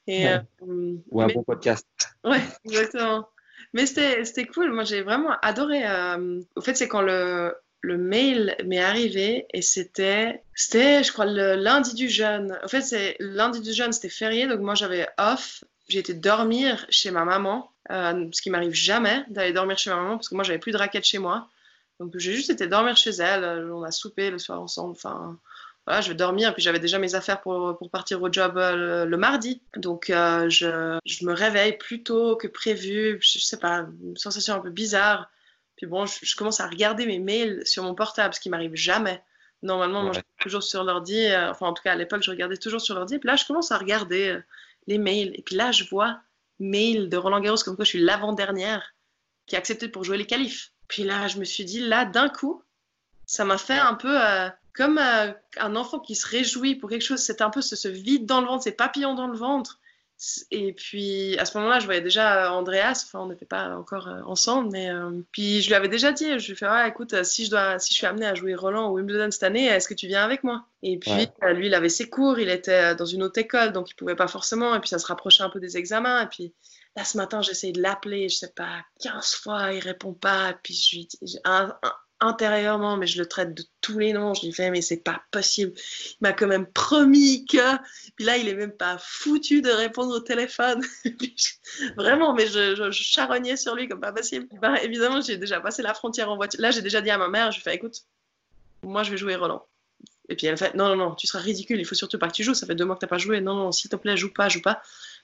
Et, euh, Ou un bon podcast. Ouais, [LAUGHS] exactement. Mais c'était cool. Moi, j'ai vraiment adoré. au fait, c'est quand le, le mail m'est arrivé et c'était, c'était, je crois, le lundi du jeûne. En fait, c'est lundi du jeûne, c'était férié, donc moi j'avais off. J'ai été dormir chez ma maman euh, ce qui m'arrive jamais d'aller dormir chez ma maman parce que moi j'avais plus de raquettes chez moi. Donc j'ai juste été dormir chez elle. Euh, on a soupé le soir ensemble. Enfin, voilà, je vais dormir. Puis j'avais déjà mes affaires pour, pour partir au job euh, le, mardi. Donc je, je, me réveille plus tôt que prévu. Je, sais pas, une sensation un peu bizarre. Puis bon, je, commence à regarder mes mails sur mon portable, ce qui m'arrive jamais. Normalement, moi, je suis toujours sur l'ordi. Euh, enfin, en tout cas, à l'époque, je regardais toujours sur l'ordi. Puis là, je commence à regarder euh, les mails. Et puis là, je vois mail de Roland Garros comme quoi je suis l'avant-dernière qui a accepté pour jouer les qualifs. Puis là, je me suis dit, là, d'un coup, ça m'a fait un peu euh, comme un enfant qui se réjouit pour quelque chose. C'était un peu ce, ce, vide dans le ventre, ces papillons dans le ventre. Et puis à ce moment-là, je voyais déjà euh, Andreas, enfin on n'était pas encore euh, ensemble, mais euh, puis je lui avais déjà dit, je lui ai fait ah, écoute, si je dois, si je suis amené à jouer Roland au Wimbledon cette année, est-ce que tu viens avec moi? Et puis lui, il avait ses cours, il était dans une autre école, donc il pouvait pas forcément, et puis ça se rapprochait un peu des examens, et puis là ce matin, j'ai essayé de l'appeler, je sais pas, 15 fois, il répond pas, et puis je lui dis, un, intérieurement, mais je le traite de tous les noms. Je lui fais, mais c'est pas possible. Il m'a quand même promis que. Puis là, il est même pas foutu de répondre au téléphone. [LAUGHS] Vraiment, mais je, je, charognais sur lui comme pas possible. Bah, évidemment, j'ai déjà passé la frontière en voiture. Là, j'ai déjà dit à ma mère, je lui fais, écoute, moi, je vais jouer Roland. Et puis elle fait, non, non, non, tu seras ridicule, il faut surtout pas que tu joues, ça fait deux mois que t'as pas joué, non, non, s'il te plaît, joue pas, joue pas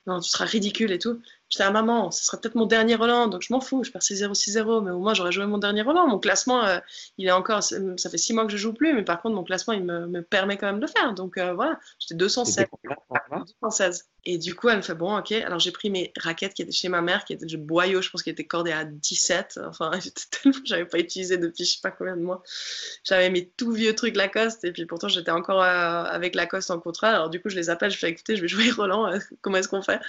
non, tu seras ridicule et tout. J'étais à maman, ce sera peut-être mon dernier Roland, donc je m'en fous, je perds 6-0, 6-0, mais au moins j'aurais joué mon dernier Roland. Mon classement, euh, il est encore, ça fait 6 mois que je joue plus, mais par contre, mon classement, il me, me permet quand même de le faire. Donc euh, voilà, j'étais 216. 216. Et du coup, elle me fait bon, ok. Alors j'ai pris mes raquettes qui étaient chez ma mère, qui étaient de boyau, je pense qu'elles étaient cordées à 17. Enfin, [LAUGHS] tellement, j'avais pas utilisé depuis je sais pas combien de mois. J'avais mes tout vieux trucs Lacoste, et puis pourtant j'étais encore euh, avec Lacoste en contrat. Alors du coup, je les appelle, je fais écoutez, je vais jouer Roland, comment est-ce qu'on fait?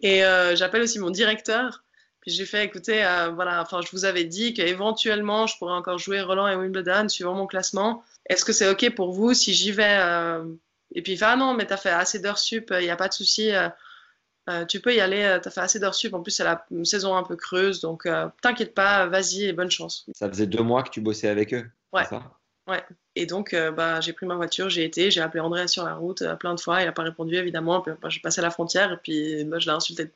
Et j'appelle aussi mon directeur. Puis j'ai fait écoutez, euh, voilà, enfin, je vous avais dit qu'éventuellement je pourrais encore jouer Roland et Wimbledon suivant mon classement. Est-ce que c'est ok pour vous si j'y vais et puis il fait Ah non, mais t'as fait assez d'heures sup, il n'y a pas de souci, euh, euh, tu peux y aller, euh, t'as fait assez d'heures sup. En plus, c'est la saison un peu creuse, donc t'inquiète pas, vas-y et bonne chance. Ça faisait deux mois que tu bossais avec eux Ouais. Ouais. Et donc, bah, j'ai pris ma voiture, j'ai été, j'ai appelé André sur la route plein de fois, il n'a pas répondu évidemment. Puis, bah, j'ai passé la frontière et puis bah, je l'ai insulté.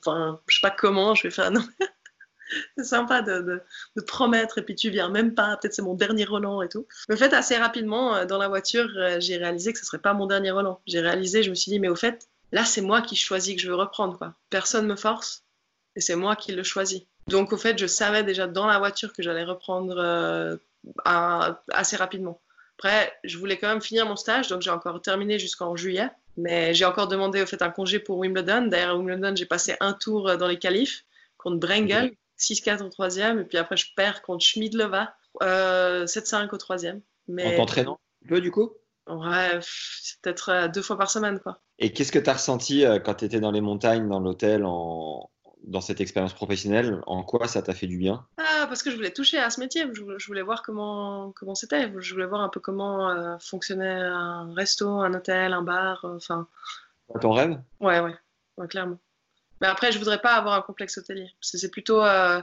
Enfin, je sais pas comment, je vais faire. Non [LAUGHS] c'est sympa de, de, promettre et puis tu viens même pas, peut-être c'est mon dernier Roland et tout. Mais en fait, assez rapidement, euh, dans la voiture, euh, j'ai réalisé que ce serait pas mon dernier Roland. J'ai réalisé, je me suis dit, mais au fait, là, c'est moi qui choisis que je veux reprendre. Quoi. Personne me force et c'est moi qui le choisis. Donc, au fait, je savais déjà dans la voiture que j'allais reprendre euh, assez rapidement. Après, je voulais quand même finir mon stage, donc j'ai encore terminé jusqu'en juillet. Mais j'ai encore demandé au fait un congé pour Wimbledon. D'ailleurs, à Wimbledon, j'ai passé un tour dans les qualifs contre Brengel, 6-4 au troisième, et puis après je perds contre Schmidlova, euh, 7-5 au troisième. Mais... En t'entraînant un peu du coup? Ouais, peut-être euh, deux fois par semaine. quoi. Et qu'est-ce que tu as ressenti euh, quand tu étais dans les montagnes, dans l'hôtel, en... dans cette expérience professionnelle En quoi ça t'a fait du bien? Ah, Parce que je voulais toucher à ce métier, je voulais, voir comment comment c'était, je voulais voir un peu comment euh, fonctionnait un resto, un hôtel, un bar, enfin... ton rêve? Ouais, ouais, ouais, clairement. Mais après, je voudrais pas avoir un complexe hôtelier. C'est plutôt euh,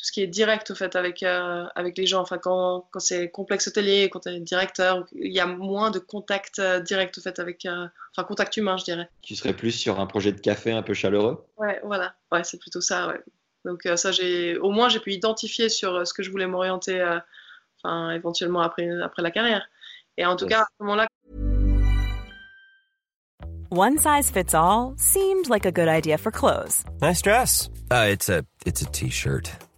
tout ce qui est direct, au fait, avec, euh, avec les gens. Enfin, quand, quand c'est complexe hôtelier, quand tu es directeur, il y a moins de contact euh, direct, au fait, avec. enfin, contact humain, je dirais. Tu serais plus sur un projet de café un peu chaleureux Ouais, voilà. Ouais, c'est plutôt ça, ouais. Donc, ça, j'ai. Au moins, j'ai pu identifier sur ce que je voulais m'orienter, enfin, éventuellement après, après la carrière. Et en tout cas, à ce moment-là, One size fits all seemed like a good idea for clothes. Nice dress. Uh, it's a it's a t-shirt.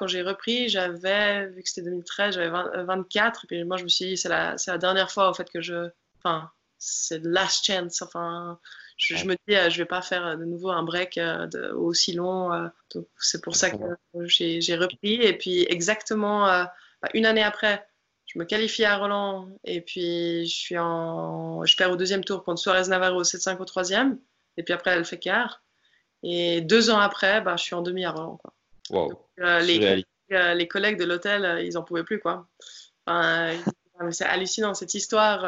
quand j'ai repris, j'avais, vu que c'était 2013, j'avais 24. Et puis moi, je me suis dit, c'est la, la dernière fois, au fait, que je. Enfin, c'est last chance. Enfin, je, me dis, euh, je vais pas faire de nouveau un break euh, de, aussi long. Euh, c'est pour ça que j'ai repris. Et puis, exactement bah, une année après, je me qualifie à Roland. Et puis, je, suis en, je perds au deuxième tour contre Suarez Navarro 7-5 au troisième. Et puis après, elle fait quart. Et deux ans après, bah, je suis en demi à Roland. Quoi. Euh, les, euh, les, collègues de l'hôtel, euh, ils en pouvaient plus, quoi. c'est hallucinant cette histoire.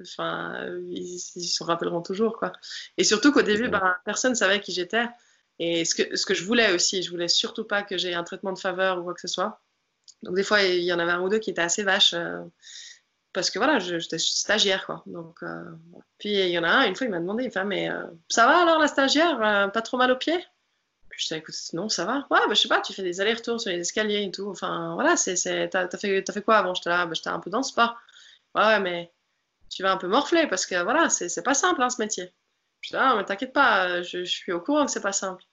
Enfin, ils s'en rappelleront toujours, quoi. Et surtout qu'au début, ben, personne savait qui j'étais. Et ce que, ce que je voulais aussi, je voulais surtout pas que j'ai un traitement de faveur ou quoi que ce soit. Donc des fois, il y en avait un ou deux qui étaient assez vaches. parce que voilà, j'étais stagiaire, quoi. Donc, euh, Puis il y en a un, une fois, il m'a demandé, il fait, mais euh, ça va alors la stagiaire euh, Pas trop mal aux pieds? Je disais, écoute, non, ça va. Ouais, bah, je sais pas, tu fais des allers-retours sur les escaliers et tout. Enfin, voilà, c'est, t'as, as fait, as fait quoi avant? J'étais là, bah, j'étais un peu dans le sport. Ouais, mais tu vas un peu morfler parce que voilà, c'est, pas simple, hein, ce métier. Je dis, ah, mais t'inquiète pas, je, suis au courant que c'est pas simple.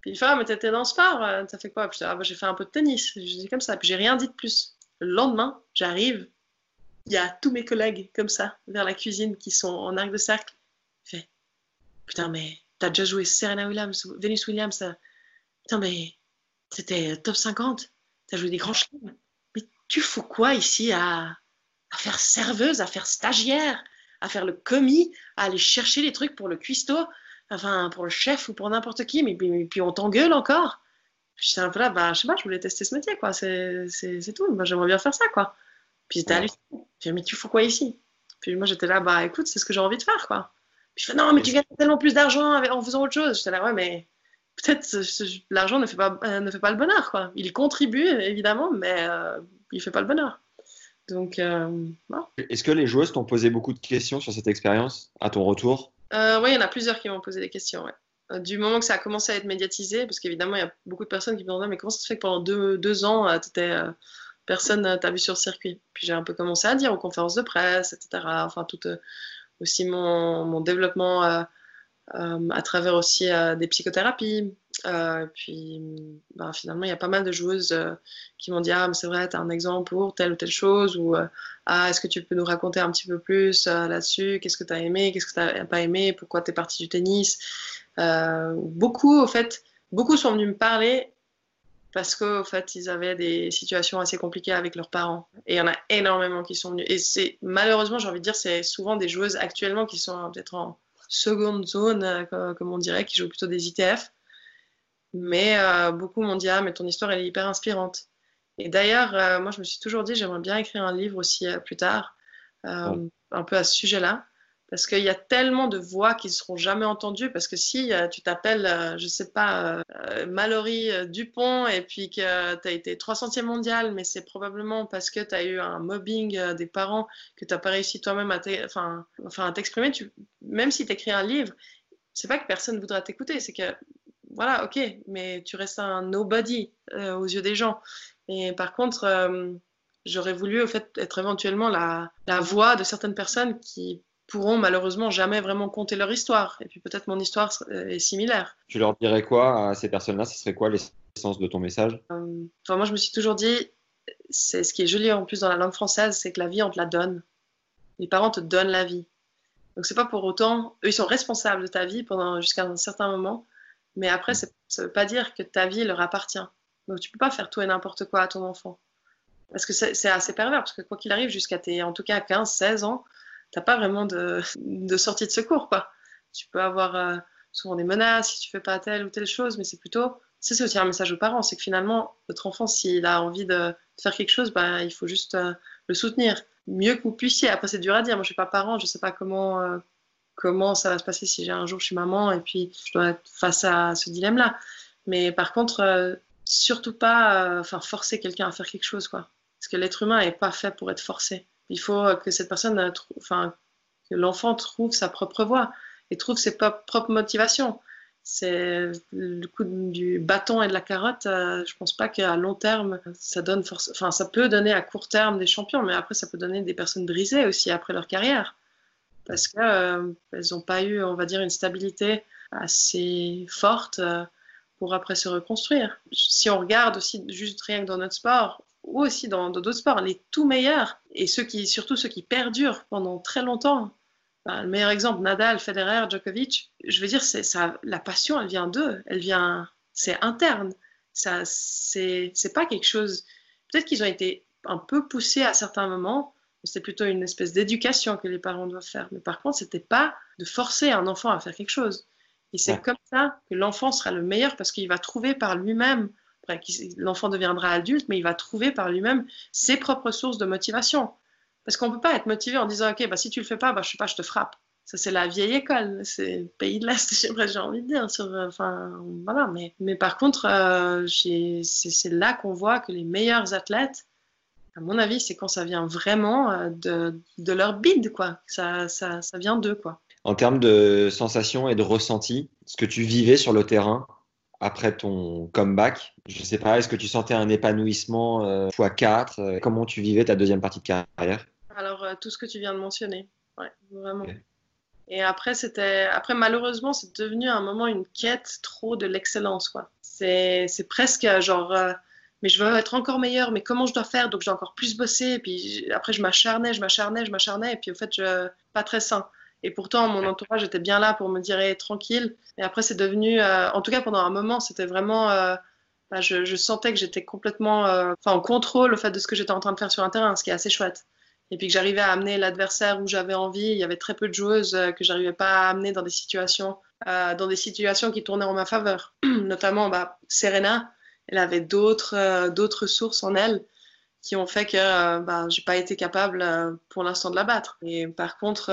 Puis il fait, ah, mais t'étais dans le sport, t'as fait quoi? Puis je dis, ah, bah, j'ai fait un peu de tennis. Je dis comme ça. Puis j'ai rien dit de plus. Le lendemain, j'arrive il y a tous mes collègues comme ça, vers la cuisine, qui sont en arc de cercle. Il fait Putain, mais t'as déjà joué Serena Williams, Venus Williams. Putain, mais c'était top 50. T'as joué des grands chelems. Mais tu fous quoi ici à, à faire serveuse, à faire stagiaire, à faire le commis, à aller chercher les trucs pour le cuistot, enfin pour le chef ou pour n'importe qui, mais, puis on t'engueule encore. Je suis un peu là, bah, je sais pas, je voulais tester ce métier, quoi. C'est tout. Moi, j'aimerais bien faire ça, quoi. Puis j'étais halluciné. J'ai mais tu fous quoi ici? Puis moi, j'étais là, bah écoute, c'est ce que j'ai envie de faire, quoi. Puis je fais, non, mais tu gagnes tellement plus d'argent en faisant autre chose. J'étais là, ouais, mais peut-être l'argent ne, fait pas, euh, ne fait pas le bonheur, quoi. Il contribue, évidemment, mais euh, il ne fait pas le bonheur. Donc, euh, Est-ce que les joueuses t'ont posé beaucoup de questions sur cette expérience à ton retour? Oui, il y en a plusieurs qui m'ont posé des questions, ouais. Du moment que ça a commencé à être médiatisé, parce qu'évidemment, il y a beaucoup de personnes qui me demandaient, mais comment ça se fait que pendant deux, deux ans, tu étais personne t'a vu sur le circuit? Puis j'ai un peu commencé à dire aux conférences de presse, etc. Enfin, tout euh, aussi mon, développement euh, euh, à travers aussi des psychothérapies. puis ben, finalement, il y a pas mal de joueuses qui m'ont dit Ah, mais c'est vrai, tu as un exemple pour telle ou telle chose, ou Ah, est-ce que tu peux nous raconter un petit peu plus là-dessus? Qu'est-ce que tu as aimé? Qu'est-ce que tu n'as pas aimé? Pourquoi tu es parti du tennis? Beaucoup, au fait, beaucoup sont venus me parler parce qu'en fait, ils avaient des situations assez compliquées avec leurs parents. Et il y en a énormément qui sont venus. Et c'est malheureusement, j'ai envie de dire, c'est souvent des joueuses actuellement qui sont peut-être en seconde zone, euh, comme on dirait, qui jouent plutôt des ITF. Mais euh, beaucoup m'ont dit Ah, mais ton histoire, elle est hyper inspirante. Et d'ailleurs, euh, moi, je me suis toujours dit J'aimerais bien écrire un livre aussi plus tard, un peu à ce sujet-là. Parce qu'il y a tellement de voix qui ne seront jamais entendues. Parce que si euh, tu t'appelles, euh, je ne sais pas, euh, Mallory Dupont et puis que tu as été 300e mondial, mais c'est probablement parce que tu as eu un mobbing des parents que tu n'as pas réussi toi-même à t'exprimer. Même si tu écris un livre, c'est pas que personne ne voudra t'écouter. C'est que, voilà, ok, mais tu restes un nobody aux yeux des gens. Et par contre, j'aurais voulu au fait, être éventuellement la voix de certaines personnes qui pourront malheureusement jamais vraiment compter leur histoire. Et puis peut-être mon histoire est similaire. Tu leur dirais quoi à ces personnes-là? Ce serait quoi l'essence de ton message? Euh, enfin, Moi, je me suis toujours dit, c'est ce qui est joli en plus dans la langue française, c'est que la vie, on te la donne. Les parents te donnent la vie. Donc c'est pas pour autant, eux, ils sont responsables de ta vie pendant jusqu'à un certain moment, mais après, ça veut pas dire que ta vie leur appartient. Donc tu peux pas faire tout et n'importe quoi à ton enfant. Parce que c'est assez pervers, parce que quoi qu'il arrive, jusqu'à tes, en tout cas 15, 16 ans, t'as pas vraiment de, sortie de secours, quoi. Tu peux avoir euh, souvent des menaces si tu fais pas telle ou telle chose, mais c'est plutôt, ça c'est aussi un message aux parents, c'est que finalement, votre enfant, s'il a envie de faire quelque chose, bah, il faut juste euh, le soutenir. Mieux que vous puissiez. Après, c'est dur à dire. Moi, je suis pas parent, je sais pas comment, euh, comment ça va se passer si j'ai un jour, je suis maman et puis je dois être face à ce dilemme-là. Mais par contre, surtout pas forcer quelqu'un à faire quelque chose, quoi. Parce que l'être humain est pas fait pour être forcé. Il faut que cette personne, euh, enfin, que l'enfant trouve sa propre voie et trouve ses propres motivations. C'est le coup du bâton et de la carotte. Euh, je pense pas qu'à long terme, ça donne force. Enfin, ça peut donner à court terme des champions, mais après, ça peut donner des personnes brisées aussi après leur carrière, parce qu'elles euh, n'ont pas eu, on va dire, une stabilité assez forte pour après se reconstruire. Si on regarde aussi juste rien que dans notre sport, ou aussi dans d'autres sports, les tout meilleurs, et ceux qui, surtout ceux qui perdurent pendant très longtemps. le meilleur exemple, Nadal, Federer, Djokovic, je veux dire, c'est ça, la passion, elle vient d'eux, elle vient, c'est interne. Ça, c'est, c'est pas quelque chose. Peut-être qu'ils ont été un peu poussés à certains moments. C'est plutôt une espèce d'éducation que les parents doivent faire. Mais par contre, c'était pas de forcer un enfant à faire quelque chose. Et c'est comme ça que l'enfant sera le meilleur parce qu'il va trouver par lui-même l'enfant deviendra adulte, mais il va trouver par lui-même ses propres sources de motivation. Parce qu'on ne peut pas être motivé en disant, OK, bah, si tu le fais pas, bah, je sais pas, je te frappe. Ça, c'est la vieille école, c'est le pays de l'Est, [LAUGHS] j'ai envie de dire. Enfin, voilà. mais, mais par contre, euh, c'est là qu'on voit que les meilleurs athlètes, À mon avis, c'est quand ça vient vraiment euh, de, leur bide, quoi. Ça, ça, vient d'eux, quoi. En termes de sensations et de ressenti, ce que tu vivais sur le terrain après ton comeback, je sais pas, est-ce que tu sentais un épanouissement euh, x4 euh, Comment tu vivais ta deuxième partie de carrière? Alors, euh, tout ce que tu viens de mentionner, ouais, vraiment. Et après, c'était, après malheureusement, c'est devenu à un moment une quête trop de l'excellence, quoi. C'est, c'est presque genre, euh, mais je veux être encore meilleur, mais comment je dois faire? Donc, j'ai encore plus bossé. Et puis après, je m'acharnais, je m'acharnais, je m'acharnais. Et puis, au fait, je, pas très sain. Et pourtant, mon entourage était bien là pour me dire, tranquille. Et après, c'est devenu, euh, en tout cas, pendant un moment, c'était vraiment. euh, bah, je, je sentais que j'étais complètement euh, en contrôle au fait de ce que j'étais en train de faire sur un terrain, ce qui est assez chouette. Et puis que j'arrivais à amener l'adversaire où j'avais envie. Il y avait très peu de joueuses euh, que j'arrivais pas à amener dans des situations, dans des situations qui tournaient en ma faveur. [CLEARS THROAT] Notamment, bah, Serena, elle avait d'autres d'autres sources en elle qui ont fait que bah, j'ai pas été capable pour l'instant de la battre. Et par contre,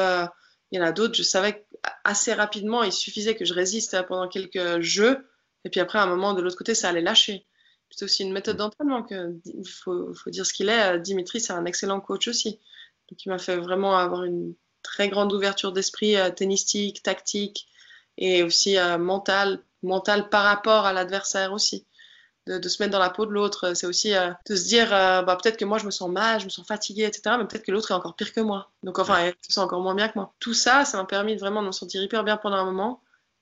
il y en a d'autres, je savais assez rapidement, il suffisait que je résiste pendant quelques jeux, et puis après, à un moment, de l'autre côté, ça allait lâcher. C'est aussi une méthode d'entraînement que il faut, faut dire ce qu'il est. Dimitri, c'est un excellent coach aussi. Donc, il m'a fait vraiment avoir une très grande ouverture d'esprit euh, tennistique, tactique et aussi euh, mentale, mentale par rapport à l'adversaire aussi. De, de se mettre dans la peau de l'autre, c'est aussi euh, de se dire euh, bah, peut-être que moi je me sens mal, je me sens fatiguée, etc. Mais peut-être que l'autre est encore pire que moi. Donc enfin, elle se sent encore moins bien que moi. Tout ça, ça m'a permis de vraiment de me sentir hyper bien pendant un moment.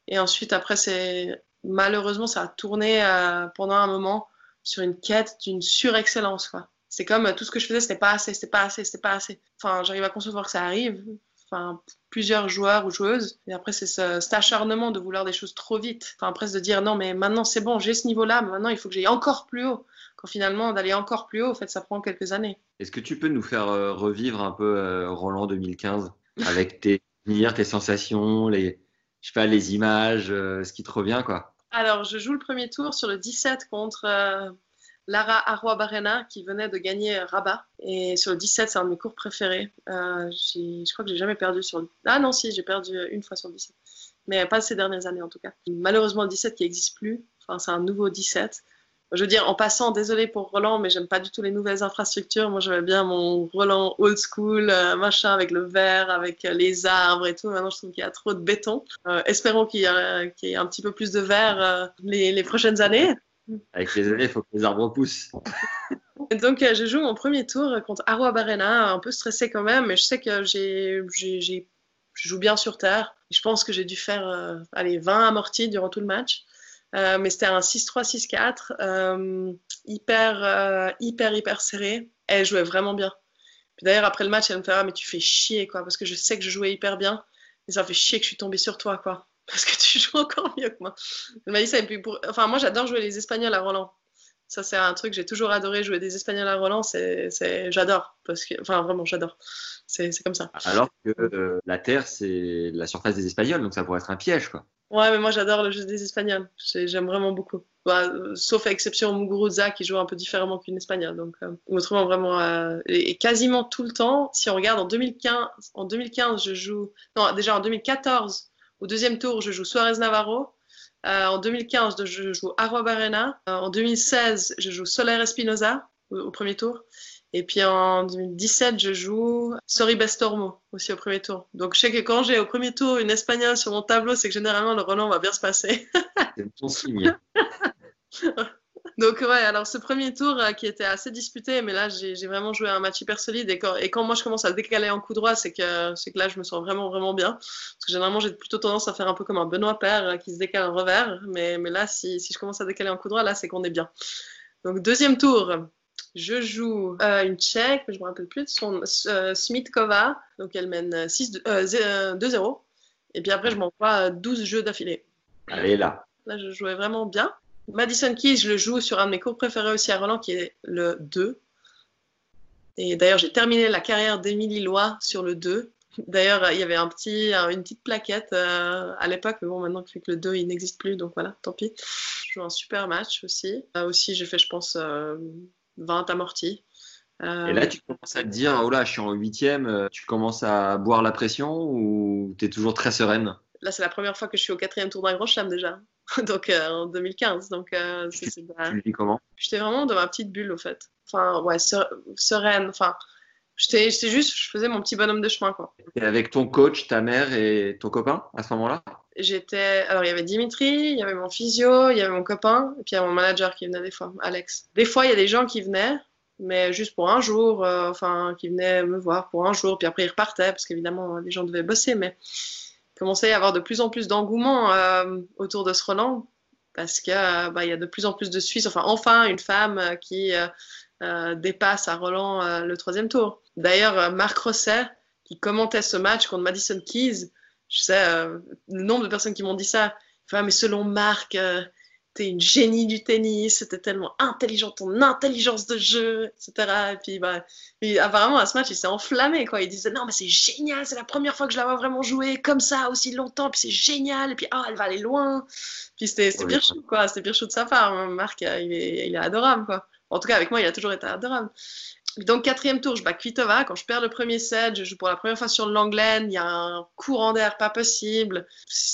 Et ensuite, après, c'est malheureusement, ça a tourné euh, pendant un moment sur une quête d'une surexcellence. C'est comme euh, tout ce que je faisais, c'était pas assez, c'était pas assez, c'était pas assez. Enfin, j'arrive à concevoir que ça arrive. Enfin, plusieurs joueurs ou joueuses. Et après, c'est ce, cet acharnement de vouloir des choses trop vite. Enfin, presque de dire non, mais maintenant c'est bon, j'ai ce niveau-là, mais maintenant il faut que j'aille encore plus haut. Quand finalement, d'aller encore plus haut, en fait, ça prend quelques années. Est-ce que tu peux nous faire euh, revivre un peu euh, Roland 2015 avec tes souvenirs, tes sensations, les, je sais pas, les images, euh, ce qui te revient, quoi? Alors, je joue le premier tour sur le 17 contre Lara Arroa Barrena qui venait de gagner Rabat. Et sur le 17, c'est un de mes cours préférés. Euh, je crois que j'ai jamais perdu sur le. Ah non, si, j'ai perdu une fois sur le 17. Mais pas ces dernières années en tout cas. Malheureusement, le 17 qui n'existe plus. Enfin, c'est un nouveau 17. Je veux dire, en passant, désolé pour Roland, mais j'aime pas du tout les nouvelles infrastructures. Moi, j'aimais bien mon Roland old school, euh, machin, avec le verre, avec euh, les arbres et tout. Maintenant, je trouve qu'il y a trop de béton. Espérons qu'il y, ait un petit peu plus de verre les prochaines années. Avec les années, il faut que les arbres poussent. Donc, euh, je joue mon premier tour contre Arroa Barrena, un peu stressé quand même, mais je sais que j'ai, je joue bien sur terre. Je pense que j'ai dû faire euh, allez, 20 amortis durant tout le match. Euh, mais c'était un 6-3, 6-4, euh, hyper, euh, hyper, hyper serré. Elle jouait vraiment bien. Puis d'ailleurs, après le match, elle me fait Ah, mais tu fais chier, quoi, parce que je sais que je jouais hyper bien. Et ça fait chier que je suis tombée sur toi, quoi. Parce que tu joues encore mieux que moi. Elle m'a dit ça. Et puis pour... Enfin, moi, j'adore jouer les Espagnols à Roland. Ça, c'est un truc, j'ai toujours adoré jouer des Espagnols à Roland. C'est. J'adore. Parce que... Enfin, vraiment, j'adore. C'est, c'est comme ça. Alors que euh, la Terre, c'est la surface des Espagnols, donc ça pourrait être un piège, quoi. Ouais, mais moi, j'adore le jeu des Espagnols. J'ai- J'aime vraiment beaucoup. Bah, euh, sauf à exception Muguruza qui joue un peu différemment qu'une Espagnole. Donc, euh, autrement, vraiment. euh, et, et quasiment tout le temps, si on regarde en 2015, en 2015, je joue. Non, déjà en 2014, au deuxième tour, je joue Suarez Navarro. Euh, en 2015, je joue Arroa Barrena. Euh, en 2016, je joue Soler Espinoza au, au premier tour. Et puis en 2017, je joue Sorry Bestormo aussi au premier tour. Donc je sais que quand j'ai au premier tour une espagnole sur mon tableau, c'est que généralement le Roland va bien se passer. C'est bon signe. [LAUGHS] Donc ouais, alors ce premier tour euh, qui était assez disputé, mais là j'ai vraiment joué un match hyper solide et quand, et quand moi je commence à décaler en coup droit, c'est que, c'est que là je me sens vraiment vraiment bien. Parce que généralement j'ai plutôt tendance à faire un peu comme un Benoît Père euh, qui se décale en revers, mais, mais là si, si je commence à décaler en coup droit, là c'est qu'on est bien. Donc deuxième tour, je joue euh, une Tchèque, mais je me rappelle plus de son euh, Smitkova, donc elle mène 6 euh, zé- euh, 2-0. Et puis après je m'envoie euh, 12 jeux d'affilée. Allez, là. Là, je jouais vraiment bien. Madison Keys, je le joue sur un de mes cours préférés aussi à Roland, qui est le 2. Et d'ailleurs, j'ai terminé la carrière d'Émilie Lois sur le 2. D'ailleurs, il y avait un petit, un- une petite plaquette euh, à l'époque, mais bon, maintenant que le 2, il n'existe plus, donc voilà, tant pis. Je joue un super match aussi. Euh, aussi, j'ai fait, je pense, euh, 20 amortis. Euh, Et là, tu commences à te dire, oh là, je suis en huitième, tu commences à boire la pression ou tu es toujours très sereine? Là, c'est la première fois que je suis au quatrième tour d'un grand chelem déjà. [LAUGHS] donc euh, en 2015. Donc, euh, tu vis comment? J'étais vraiment dans ma petite bulle, au fait. Enfin, ouais, sereine. Enfin, j'étais juste, je faisais mon petit bonhomme de chemin, quoi. Et avec ton coach, ta mère et ton copain à ce moment-là? J'étais. Alors, il y avait Dimitri, il y avait mon physio, il y avait mon copain, et puis il y avait mon manager qui venait des fois, Alex. Des fois, il y a des gens qui venaient, mais juste pour un jour, euh, enfin, qui venaient me voir pour un jour, puis après ils repartaient, parce qu'évidemment, les gens devaient bosser, mais commençait à y avoir de plus en plus d'engouement euh, autour de ce Roland parce qu'il euh, bah, y a de plus en plus de Suisses, enfin enfin une femme euh, qui dépasse à Roland le troisième tour. D'ailleurs, Marc Rosset, qui commentait ce match contre Madison Keys, je sais le nombre de personnes qui m'ont dit ça, enfin, mais selon Marc, t'es une génie du tennis, c'était tellement intelligent, ton intelligence de jeu, etc. Et puis, bah, apparemment, à ce match, il s'est enflammé, quoi. Il disait, non, mais c'est génial, c'est la première fois que je la vois vraiment jouer comme ça, aussi longtemps, puis c'est génial, et puis, oh, elle va aller loin. Puis c'était oui, pire chou, quoi. C'était pire chou de sa part. Hein. Marc, il est, il est adorable, quoi. En tout cas, avec moi, il a toujours été adorable. Donc, quatrième tour, je bats Kvitova. Quand je perds le premier set, je joue pour la première fois sur le Langlen. Il y a un courant d'air pas possible.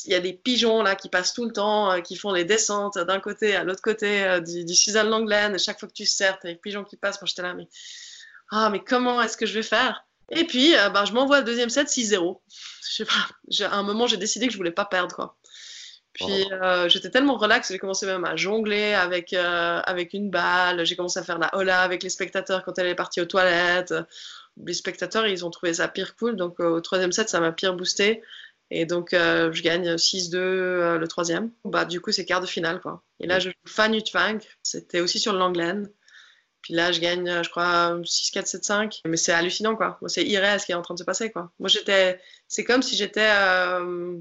Il y a des pigeons là qui passent tout le temps, euh, qui font les descentes d'un côté à l'autre côté euh, du, du Suzanne Langlen. Et chaque fois que tu sers, t'as les pigeons qui passent. Moi, j'étais là, mais ah, mais comment est-ce que je vais faire? Et puis, euh, bah, je m'envoie le deuxième set 6-0. Je sais pas. À un moment, j'ai décidé que je voulais pas perdre, quoi. Puis euh, j'étais tellement relax, j'ai commencé même à jongler avec, euh, avec une balle. J'ai commencé à faire la hola avec les spectateurs quand elle est partie aux toilettes. Les spectateurs, ils ont trouvé ça pire cool. Donc euh, au troisième set, ça m'a pire boosté. Et donc je gagne 6-2 le troisième. Bah, du coup, c'est quart de finale. Quoi. Et là, je joue Fan Fang. C'était aussi sur le Langlen. Puis là, je gagne, je crois, 6, 4, 7, 5. Mais c'est hallucinant, quoi. C'est irréel ce qui est en train de se passer, quoi. Moi, j'étais. C'est comme si j'étais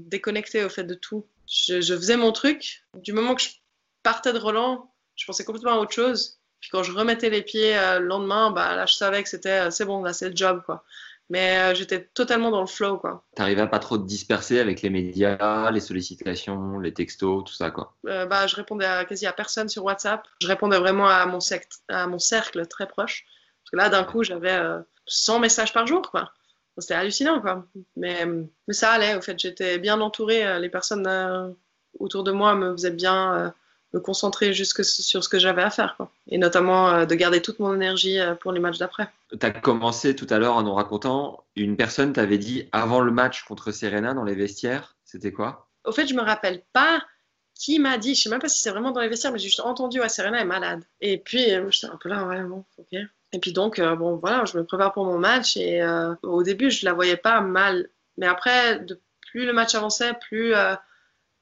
déconnectée au fait de tout. Je, je, faisais mon truc. Du moment que je partais de Roland, je pensais complètement à autre chose. Puis quand je remettais les pieds euh, le lendemain, bah, là, je savais que c'était. Euh, c'est bon, là, c'est le job, quoi. Mais euh, j'étais totalement dans le flow, quoi. T'arrivais à pas trop te disperser avec les médias, les sollicitations, les textos, tout ça, quoi? Euh, bah, je répondais à, quasi à personne sur WhatsApp. Je répondais vraiment à mon, à mon cercle très proche. Parce que là, d'un coup, j'avais euh, 100 messages par jour, quoi. C'était hallucinant, quoi. Mais, mais ça allait, au fait. J'étais bien entourée. Euh, les personnes euh, autour de moi me faisaient bien me concentrer jusque sur ce que j'avais à faire. Quoi. Et notamment euh, de garder toute mon énergie euh, pour les matchs d'après. Tu as commencé tout à l'heure en nous racontant, une personne t'avait dit avant le match contre Serena dans les vestiaires, c'était quoi? Au fait, je me rappelle pas qui m'a dit, je sais même pas si c'est vraiment dans les vestiaires, mais j'ai juste entendu, ouais, Serena est malade. Et puis, euh, j'étais un peu là, ouais, bon, ok. Et puis donc, euh, bon, voilà, je me prépare pour mon match et euh, au début, je la voyais pas mal. Mais après, plus le match avançait, plus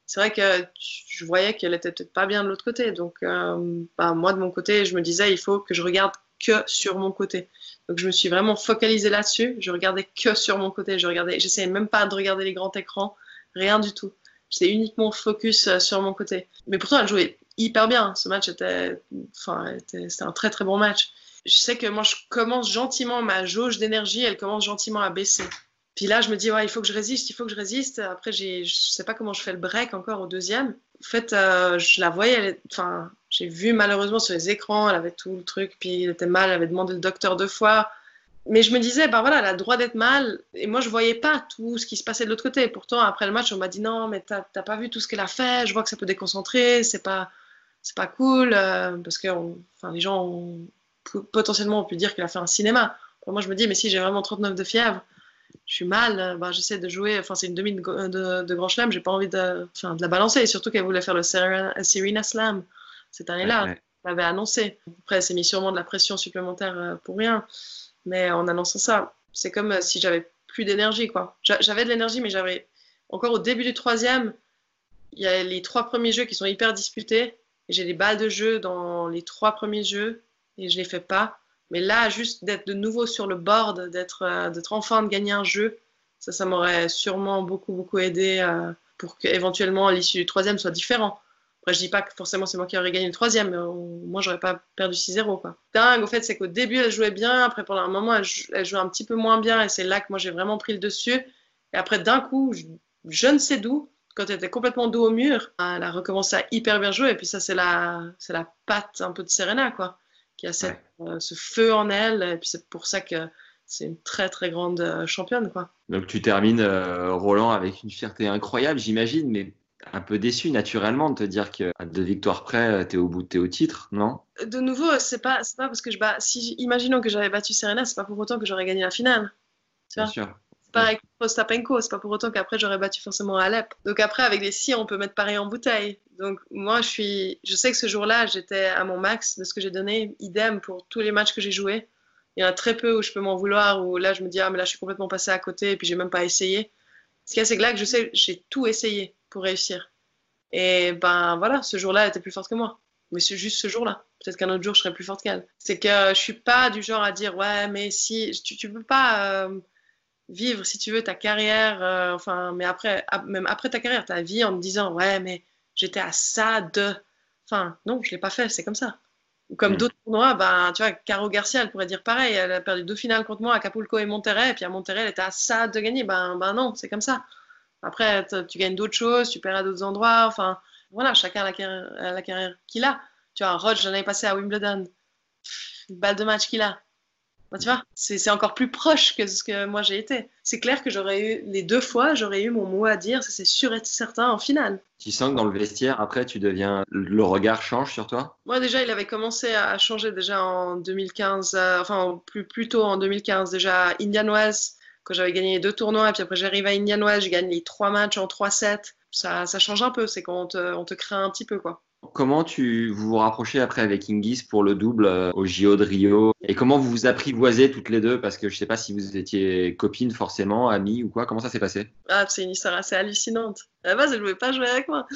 c'est vrai que je voyais qu'elle était peut-être pas bien de l'autre côté. Donc, euh, bah, moi, de mon côté, je me disais, il faut que je regarde que sur mon côté. Donc, je me suis vraiment focalisée là-dessus. Je regardais que sur mon côté. Je regardais, j'essayais même pas de regarder les grands écrans, rien du tout. J'étais uniquement focus euh, sur mon côté. Mais pourtant, elle jouait hyper bien. Ce match était, enfin, c'était un très très bon match. Je sais que moi, je commence gentiment ma jauge d'énergie. Elle commence gentiment à baisser. Puis là, je me dis, ouais, il faut que je résiste, il faut que je résiste. Après, je sais pas comment je fais le break encore au deuxième. En fait, euh, je la voyais, enfin, j'ai vu malheureusement sur les écrans, elle avait tout le truc, puis elle était mal, elle avait demandé le docteur deux fois. Mais je me disais, ben voilà, elle a le droit d'être mal. Et moi, je voyais pas tout ce qui se passait de l'autre côté. Pourtant, après le match, on m'a dit, non, mais t'as pas vu tout ce qu'elle a fait, je vois que ça peut déconcentrer, c'est pas, pas cool, euh, parce que les gens ont, potentiellement ont pu dire qu'elle a fait un cinéma. moi, je me dis, mais si j'ai vraiment 39 de fièvre, je suis mal, bah, j'essaie de jouer, enfin c'est une demi de, de, de grand chelem, j'ai pas envie de, de la balancer, et surtout qu'elle voulait faire le Serena, Slam cette année-là, elle l'avait annoncé. Après, elle s'est mis sûrement de la pression supplémentaire euh, pour rien, mais en annonçant ça, c'est comme euh, si j'avais plus d'énergie, quoi. J'avais de l'énergie, mais j'avais, encore au début du troisième, il y a les trois premiers jeux qui sont hyper disputés, et j'ai des balles de jeu dans les trois premiers jeux, et je les fais pas. Mais là, juste d'être de nouveau sur le board, d'être euh, enfin de gagner un jeu, ça, ça m'aurait sûrement beaucoup, beaucoup aidé euh, pour qu'éventuellement l'issue du troisième soit différent. Après, je dis pas que forcément c'est moi qui aurais gagné le troisième, mais moi, j'aurais pas perdu 6-0. Quoi. Dingue, au fait, c'est qu'au début, elle jouait bien. Après, pendant un moment, elle, jouait un petit peu moins bien. Et c'est là que moi, j'ai vraiment pris le dessus. Et après, d'un coup, je, ne sais d'où, quand elle était complètement dos au mur, elle a recommencé à hyper bien jouer. Et puis ça, c'est la, c'est la patte un peu de Serena, quoi qui a cette, euh, ce feu en elle. Et puis c'est pour ça que c'est une très très grande euh, championne. Quoi. Donc tu termines, euh, Roland, avec une fierté incroyable, j'imagine, mais un peu déçu naturellement de te dire que à deux victoires près, tu es au bout, es au titre, non? De nouveau, c'est pas, pas parce que je bats. Si, imaginons que j'avais battu Serena, c'est pas pour autant que j'aurais gagné la finale. Tu Bien sûr. Pareil Postapenko, c'est pas pour autant qu'après j'aurais battu forcément Alep. Donc après, avec les si, on peut mettre pareil en bouteille. Donc moi, je suis, je sais que ce jour-là, j'étais à mon max de ce que j'ai donné. Idem pour tous les matchs que j'ai joués. Il y en a très peu où je peux m'en vouloir, où là je me dis, ah, mais là je suis complètement passé à côté et puis j'ai même pas essayé. Ce qui est, c'est que là que je sais, j'ai tout essayé pour réussir. Et ben voilà, ce jour-là, elle était plus forte que moi. Mais c'est juste ce jour-là. Peut-être qu'un autre jour, je serais plus forte qu'elle. C'est que je suis pas du genre à dire, ouais, mais si, tu, tu peux pas euh, vivre, si tu veux, ta carrière, euh, enfin, mais après, même après ta carrière, ta vie en te disant, ouais, mais j'étais à ça de. Enfin, non, je l'ai pas fait, c'est comme ça comme mm. d'autres tournois, ben, tu vois, Caro Garcia, elle pourrait dire pareil. Elle a perdu deux finales contre moi, Acapulco et Monterrey. Et puis à Monterrey, elle était à ça de gagner. Ben, ben non, c'est comme ça. Après, tu gagnes d'autres choses, tu perds à d'autres endroits. Enfin, voilà, chacun a la carrière, carrière qu'il a. Tu vois, Roger, j'en avais passé à Wimbledon. Une balle de match qu'il a. Bah, tu vois, c'est encore plus proche que ce que moi j'ai été. C'est clair que j'aurais eu, les deux fois, j'aurais eu mon mot à dire, c'est sûr et certain en finale. Tu sens que dans le vestiaire, après, tu deviens, le regard change sur toi? Moi, déjà, il avait commencé à changer déjà en 2015, euh, enfin, plus, plus tôt en 2015, déjà à Indian Wells, quand j'avais gagné deux tournois, et puis après, j'arrive à Indian Wells, je gagne les trois matchs en 3-7. Ça, ça change un peu, c'est quand on te, on te crée un petit peu, quoi. Comment tu vous vous rapprochez après avec Ingis pour le double euh, au JO de Rio? Et comment vous vous apprivoisez toutes les deux? Parce que je ne sais pas si vous étiez copines forcément, amies ou quoi. Comment ça s'est passé? Ah, C'est une histoire assez hallucinante. À la base, elle ne voulait pas jouer avec moi.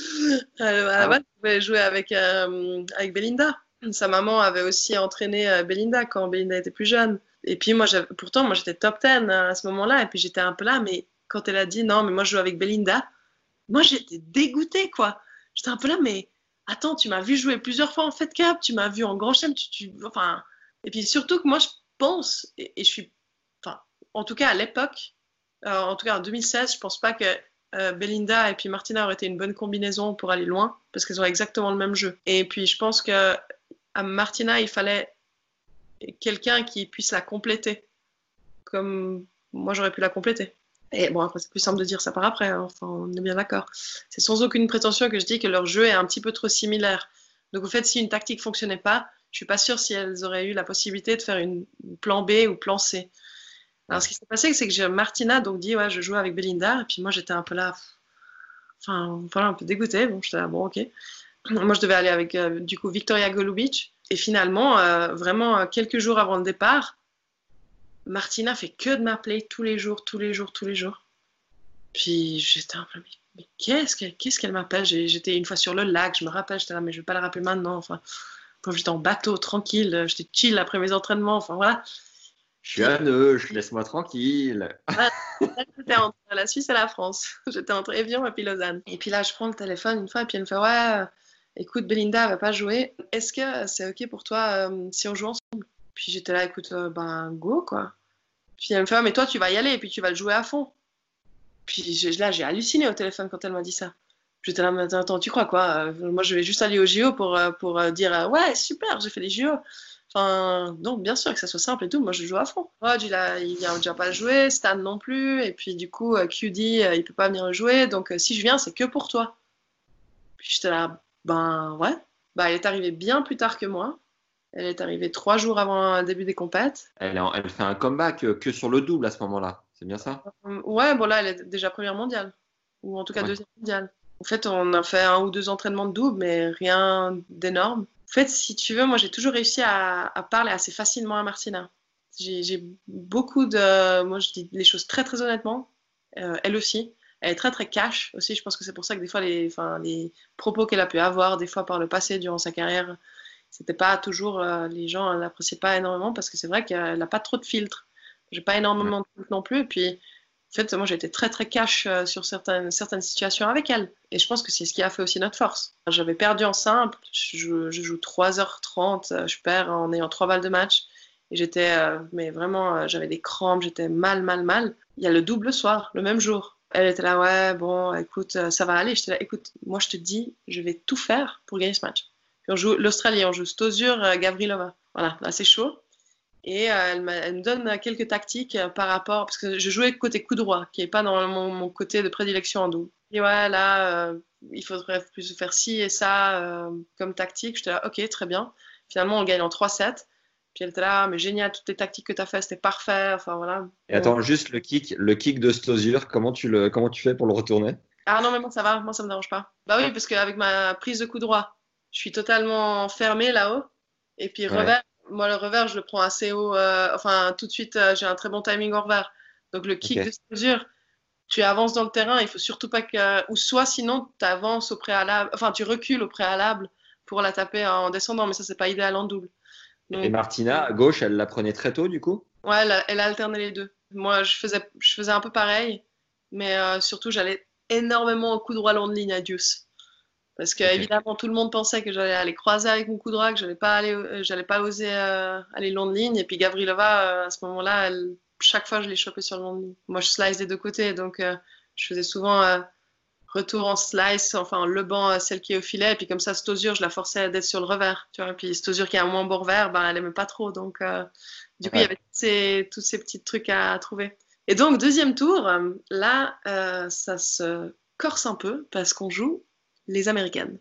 À la ah base, elle voulait jouer avec, euh, avec Belinda. Sa maman avait aussi entraîné euh, Belinda quand Belinda était plus jeune. Et puis moi, pourtant, moi j'étais top 10 à ce moment-là. Et puis j'étais un peu là, mais quand elle a dit non, mais moi je joue avec Belinda, moi j'étais dégoûtée quoi. J'étais un peu là, mais attends, tu m'as vu jouer plusieurs fois en Fed Cup, tu m'as vu en Grand Chelem, enfin, et puis surtout que moi je pense, et, je suis, en tout cas à l'époque, euh, en tout cas en 2016, je pense pas que euh, Belinda et puis Martina auraient été une bonne combinaison pour aller loin, parce qu'elles ont exactement le même jeu. Et puis je pense que à Martina, il fallait quelqu'un qui puisse la compléter, comme moi j'aurais pu la compléter. Et bon, après, c'est plus simple de dire ça par après, hein. enfin, on est bien d'accord. C'est sans aucune prétention que je dis que leur jeu est un petit peu trop similaire. Donc, au fait, si une tactique fonctionnait pas, je suis pas sûre si elles auraient eu la possibilité de faire une plan B ou plan C. Alors, ce qui s'est passé, c'est que Martina donc dit, ouais, je joue avec Belinda, et puis moi, j'étais un peu là, enfin, voilà, un peu dégoûtée. Bon, j'étais là, bon, ok. [CLEARS THROAT] Moi, je devais aller avec, euh, du coup, Victoria Golubic. Et finalement, euh, vraiment, quelques jours avant le départ, Martina fait que de m'appeler tous les jours, tous les jours, tous les jours. Puis j'étais un peu, mais, qu'est-ce qu'elle m'appelle? J'étais une fois sur le lac, je me rappelle, j'étais là, mais je vais pas la rappeler maintenant. Enfin, quand j'étais en bateau, tranquille, j'étais chill après mes entraînements, enfin voilà. Je suis à je laisse-moi tranquille. [LAUGHS] J'étais entre la Suisse et la France. [LAUGHS] J'étais entre Evian et puis Lausanne. Et puis là, je prends le téléphone une fois et puis elle me fait Ouais, écoute, Belinda, elle va pas jouer. Est-ce que c'est OK pour toi euh, si on joue ensemble? Puis j'étais là, écoute, euh, ben go quoi. Puis elle me fait, ah, mais toi, tu vas y aller et puis tu vas le jouer à fond. Puis là, j'ai halluciné au téléphone quand elle m'a dit ça. J'étais là, mais attends, tu crois quoi euh, Moi, je vais juste aller au JO pour, euh, pour dire, ouais, super, j'ai fait les JO. Enfin, donc, bien sûr que ça soit simple et tout, moi, je joue à fond. Rod, il, a, vient déjà pas jouer, Stan non plus, et puis du coup, QD, il peut pas venir jouer, donc si je viens, c'est que pour toi. Puis j'étais là, ben ouais. Bah, elle est arrivée bien plus tard que moi. Elle est arrivée trois jours avant le début des compètes. Elle, elle fait un comeback euh, que sur le double à ce moment-là. C'est bien ça? Euh, Ouais, bon là, elle est déjà première mondiale. Ou en tout cas deuxième mondiale. En fait, on a fait un ou deux entraînements de double, mais rien d'énorme. En fait, si tu veux, moi, j'ai toujours réussi à, parler assez facilement à Martina. J'ai beaucoup de... Moi, je dis les choses très, très honnêtement. Euh, elle aussi. Elle est très, très cash aussi. Je pense que c'est pour ça que des fois, les, les propos qu'elle a pu avoir, des fois par le passé, durant sa carrière, c'était pas toujours euh, les gens l'appréciaient pas énormément parce que c'est vrai qu'elle n'a pas trop de filtres. J'ai pas énormément de filtres non plus. Et puis, en fait, moi, été très très cash euh, sur certaines, certaines situations avec elle. Et je pense que c'est ce qui a fait aussi notre force. J'avais perdu en simple. Je, joue 3h30. Euh, je perds en ayant trois balles de match. Et j'étais, mais vraiment, j'avais des crampes. J'étais mal, mal, mal. Il y a le double soir, le même jour. Elle était là, ouais, bon, écoute, ça va aller. J'étais là, écoute, moi, je te dis, je vais tout faire pour gagner ce match on joue l'Australie, on joue Stosur, euh, Gavrilova. Voilà, là c'est chaud. Et euh, elle, elle, me donne quelques tactiques euh, par rapport, parce que je jouais côté coup droit, qui n'est pas dans mon, mon, côté de prédilection en double. Et ouais, là, euh, il faudrait plus faire ci et ça euh, comme tactique. J'étais là, ok, très bien. Finalement, on gagne en 3-7. Puis elle était là, mais génial, toutes les tactiques que tu as faites, c'était parfait. Enfin, voilà. Et attends, juste le kick, le kick de Stosur, comment tu, le, comment tu fais pour le retourner? Ah non, mais moi, ça va, moi, ça me dérange pas. Bah oui, parce qu'avec ma prise de coup droit, je suis totalement fermé là-haut. Et puis, ouais. revers, moi, le revers, je le prends assez haut. Euh, enfin, tout de suite, euh, j'ai un très bon timing au revers. Donc, le kick okay. de Stosur, tu avances dans le terrain, il faut surtout pas que. Ou soit, sinon, tu avances au préalable, enfin, tu recules au préalable pour la taper en descendant, mais ça, c'est pas idéal en double. Donc, et Martina, à gauche, elle la prenait très tôt, du coup? Ouais, elle, elle a alterné les deux. Moi, je faisais, je faisais un peu pareil, mais euh, surtout, j'allais énormément au coup droit long de ligne à Deuce. Parce que, okay. évidemment, tout le monde pensait que j'allais aller croiser avec mon coup droit, que j'allais pas, aller, euh, j'allais pas oser euh, aller long de ligne. Et puis, Gavrilova, euh, à ce moment-là, elle, chaque fois, je l'ai chopé sur le long de ligne. Moi, je slice des deux côtés, donc euh, je faisais souvent retour en slice, enfin le banc, celle qui est au filet, et puis comme ça, Stosur, je la forçais d'être sur le revers, tu vois, et puis Stosur qui a un moins bon revers, ben, elle aimait pas trop, donc du coup, ouais. il y avait tous ces, tous ces petits trucs à trouver. Et donc, deuxième tour, là, ça se corse un peu, parce qu'on joue les Américaines.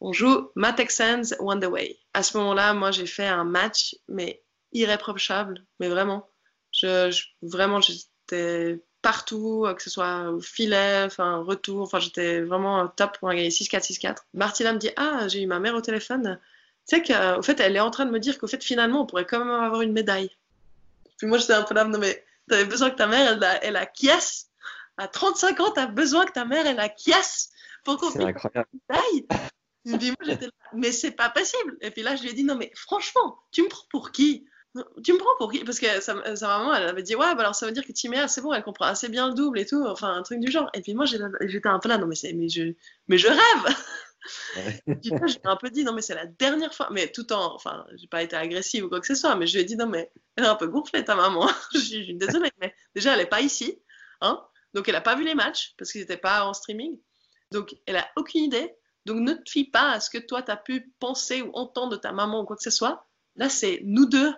On joue Ma Texans One Way. À ce moment-là, moi, j'ai fait un match, mais irréprochable, mais vraiment. Je, vraiment, j'étais partout, que ce soit au filet, enfin retour, enfin j'étais vraiment top pour gagner 6-4, 6-4. Martina me dit ah j'ai eu ma mère au téléphone, tu sais qu'au fait elle est en train de me dire qu'au fait finalement on pourrait quand même avoir une médaille. Puis moi j'étais un peu là non mais t'avais besoin que ta mère elle elle a quiesse, à 35 ans t'as besoin que ta mère elle a quiesse pour qu'on. Et puis moi j'étais là mais c'est pas possible. Et puis là je lui ai dit non mais franchement tu me prends pour qui? Tu me prends pour qui? Parce que sa, sa, maman, elle avait dit Ouais, bah alors ça veut dire que Timéa, c'est bon, elle comprend assez bien le double et tout, enfin un truc du genre. Et puis moi, j'étais un peu là, non, mais, mais, je, mais je rêve ouais. J'ai un peu dit Non, mais c'est la dernière fois, mais tout en. Enfin, j'ai pas été agressive ou quoi que ce soit, mais je lui ai dit Non, mais elle est un peu gonflée, ta maman. [LAUGHS] je, suis désolée, mais déjà, elle est pas ici, hein, donc elle a pas vu les matchs parce qu'ils n'étaient pas en streaming, donc elle a aucune idée. Donc ne te fie pas à ce que toi, tu as pu penser ou entendre de ta maman ou quoi que ce soit. Là, c'est nous deux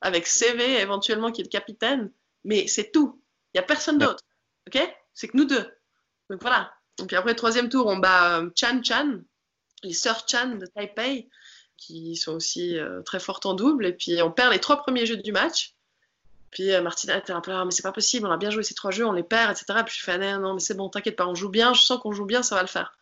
avec CV éventuellement qui est le capitaine, mais c'est tout. Il n'y a personne d'autre. Ok? C'est que nous deux. Donc voilà. Et puis après, troisième tour, on bat euh, Chan Chan, les sœurs Chan de Taipei, qui sont aussi euh, très fortes en double. Et puis on perd les trois premiers jeux du match. Puis euh, Martina était un peu là, mais c'est pas possible, on a bien joué ces trois jeux, on les perd, etc. Puis je fais, non, non mais c'est bon, t'inquiète pas, on joue bien, je sens qu'on joue bien, ça va le faire.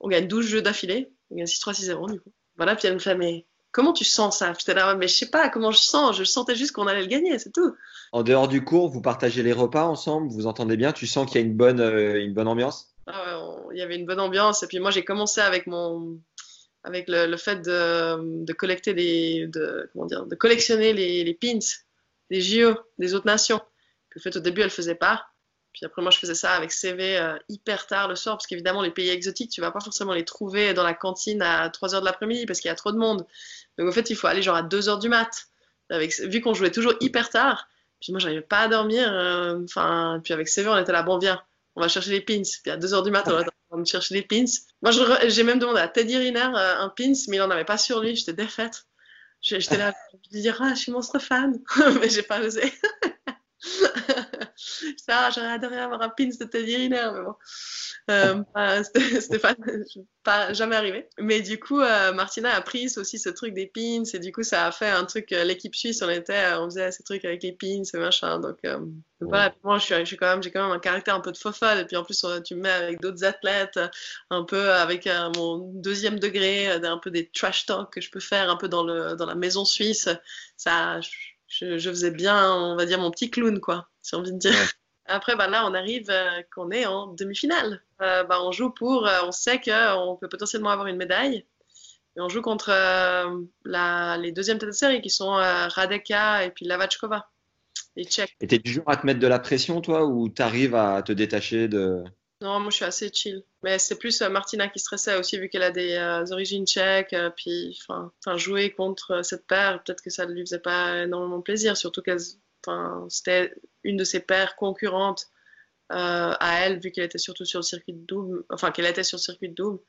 On gagne 12 jeux d'affilée, on gagne 6-3, 6-0 du coup. Voilà, puis elle me fait, mais comment tu sens ça? J'étais là, mais je sais pas comment je sens, je sentais juste qu'on allait le gagner, c'est tout. En dehors du cours, vous partagez les repas ensemble, vous entendez bien, tu sens qu'il y a une bonne, euh, une bonne ambiance? Ah ouais, on... Il y avait une bonne ambiance, et puis moi j'ai commencé avec mon avec le, le fait de, de, collecter les, de, comment dire, de collectionner les, les pins, les JO des autres nations. Puis, en fait, au début, elle faisait pas. Puis après, moi, je faisais ça avec CV euh, hyper tard le soir, parce qu'évidemment, les pays exotiques, tu vas pas forcément les trouver dans la cantine à 3 heures de l'après-midi, parce qu'il y a trop de monde. Donc, en fait, il faut aller genre à 2 heures du mat. Avec, vu qu'on jouait toujours hyper tard, puis moi, j'arrivais pas à dormir. Enfin, euh, puis avec CV, on était là, bon, viens, on va chercher les pins. Puis à 2 heures du mat, on on chercher les pins. Moi, j'ai même demandé à Teddy Riner euh, un pins, mais il en avait pas sur lui. J'étais défaite. J'étais là, je lui dire, ah, je suis monstre fan, [LAUGHS] mais j'ai pas osé. [LAUGHS] ça, j'aurais adoré avoir un pins de Teddy Riner, mais bon. Euh, [LAUGHS] c'était pas, pas, jamais arrivé. Mais du coup, euh, Martina a pris aussi ce truc des pins et du coup, ça a fait un truc. Euh, L'équipe suisse, on était, on faisait ces trucs avec les pins et machin. Donc, euh, donc ouais. voilà. moi, je suis, je suis quand même, j'ai quand même un caractère un peu de fofolle. Et puis en plus, tu me mets avec d'autres athlètes, un peu avec mon deuxième degré, un peu des trash talk que je peux faire un peu dans le dans la maison suisse. Ça, je, je faisais bien, on va dire, mon petit clown, quoi, si envie de dire. Ouais. Après, bah, là, on arrive euh, qu'on est en demi-finale. Euh, bah, on joue pour, euh, on sait qu'on peut potentiellement avoir une médaille. Et on joue contre la, les deuxièmes têtes de série qui sont Radeka et puis Lavachkova, les Tchèques. Et t'es du genre à te mettre de la pression, toi, ou t'arrives à te détacher de. Non, moi je suis assez chill. Mais c'est plus Martina qui stressait aussi vu qu'elle a des euh, origines tchèques. Euh, puis, enfin, jouer contre cette paire, peut-être que ça ne lui faisait pas énormément plaisir. Surtout qu'elle, c'était une de ses paires concurrentes euh, à elle, vu qu'elle était surtout sur le circuit de double. Enfin, qu'elle était sur le circuit de double.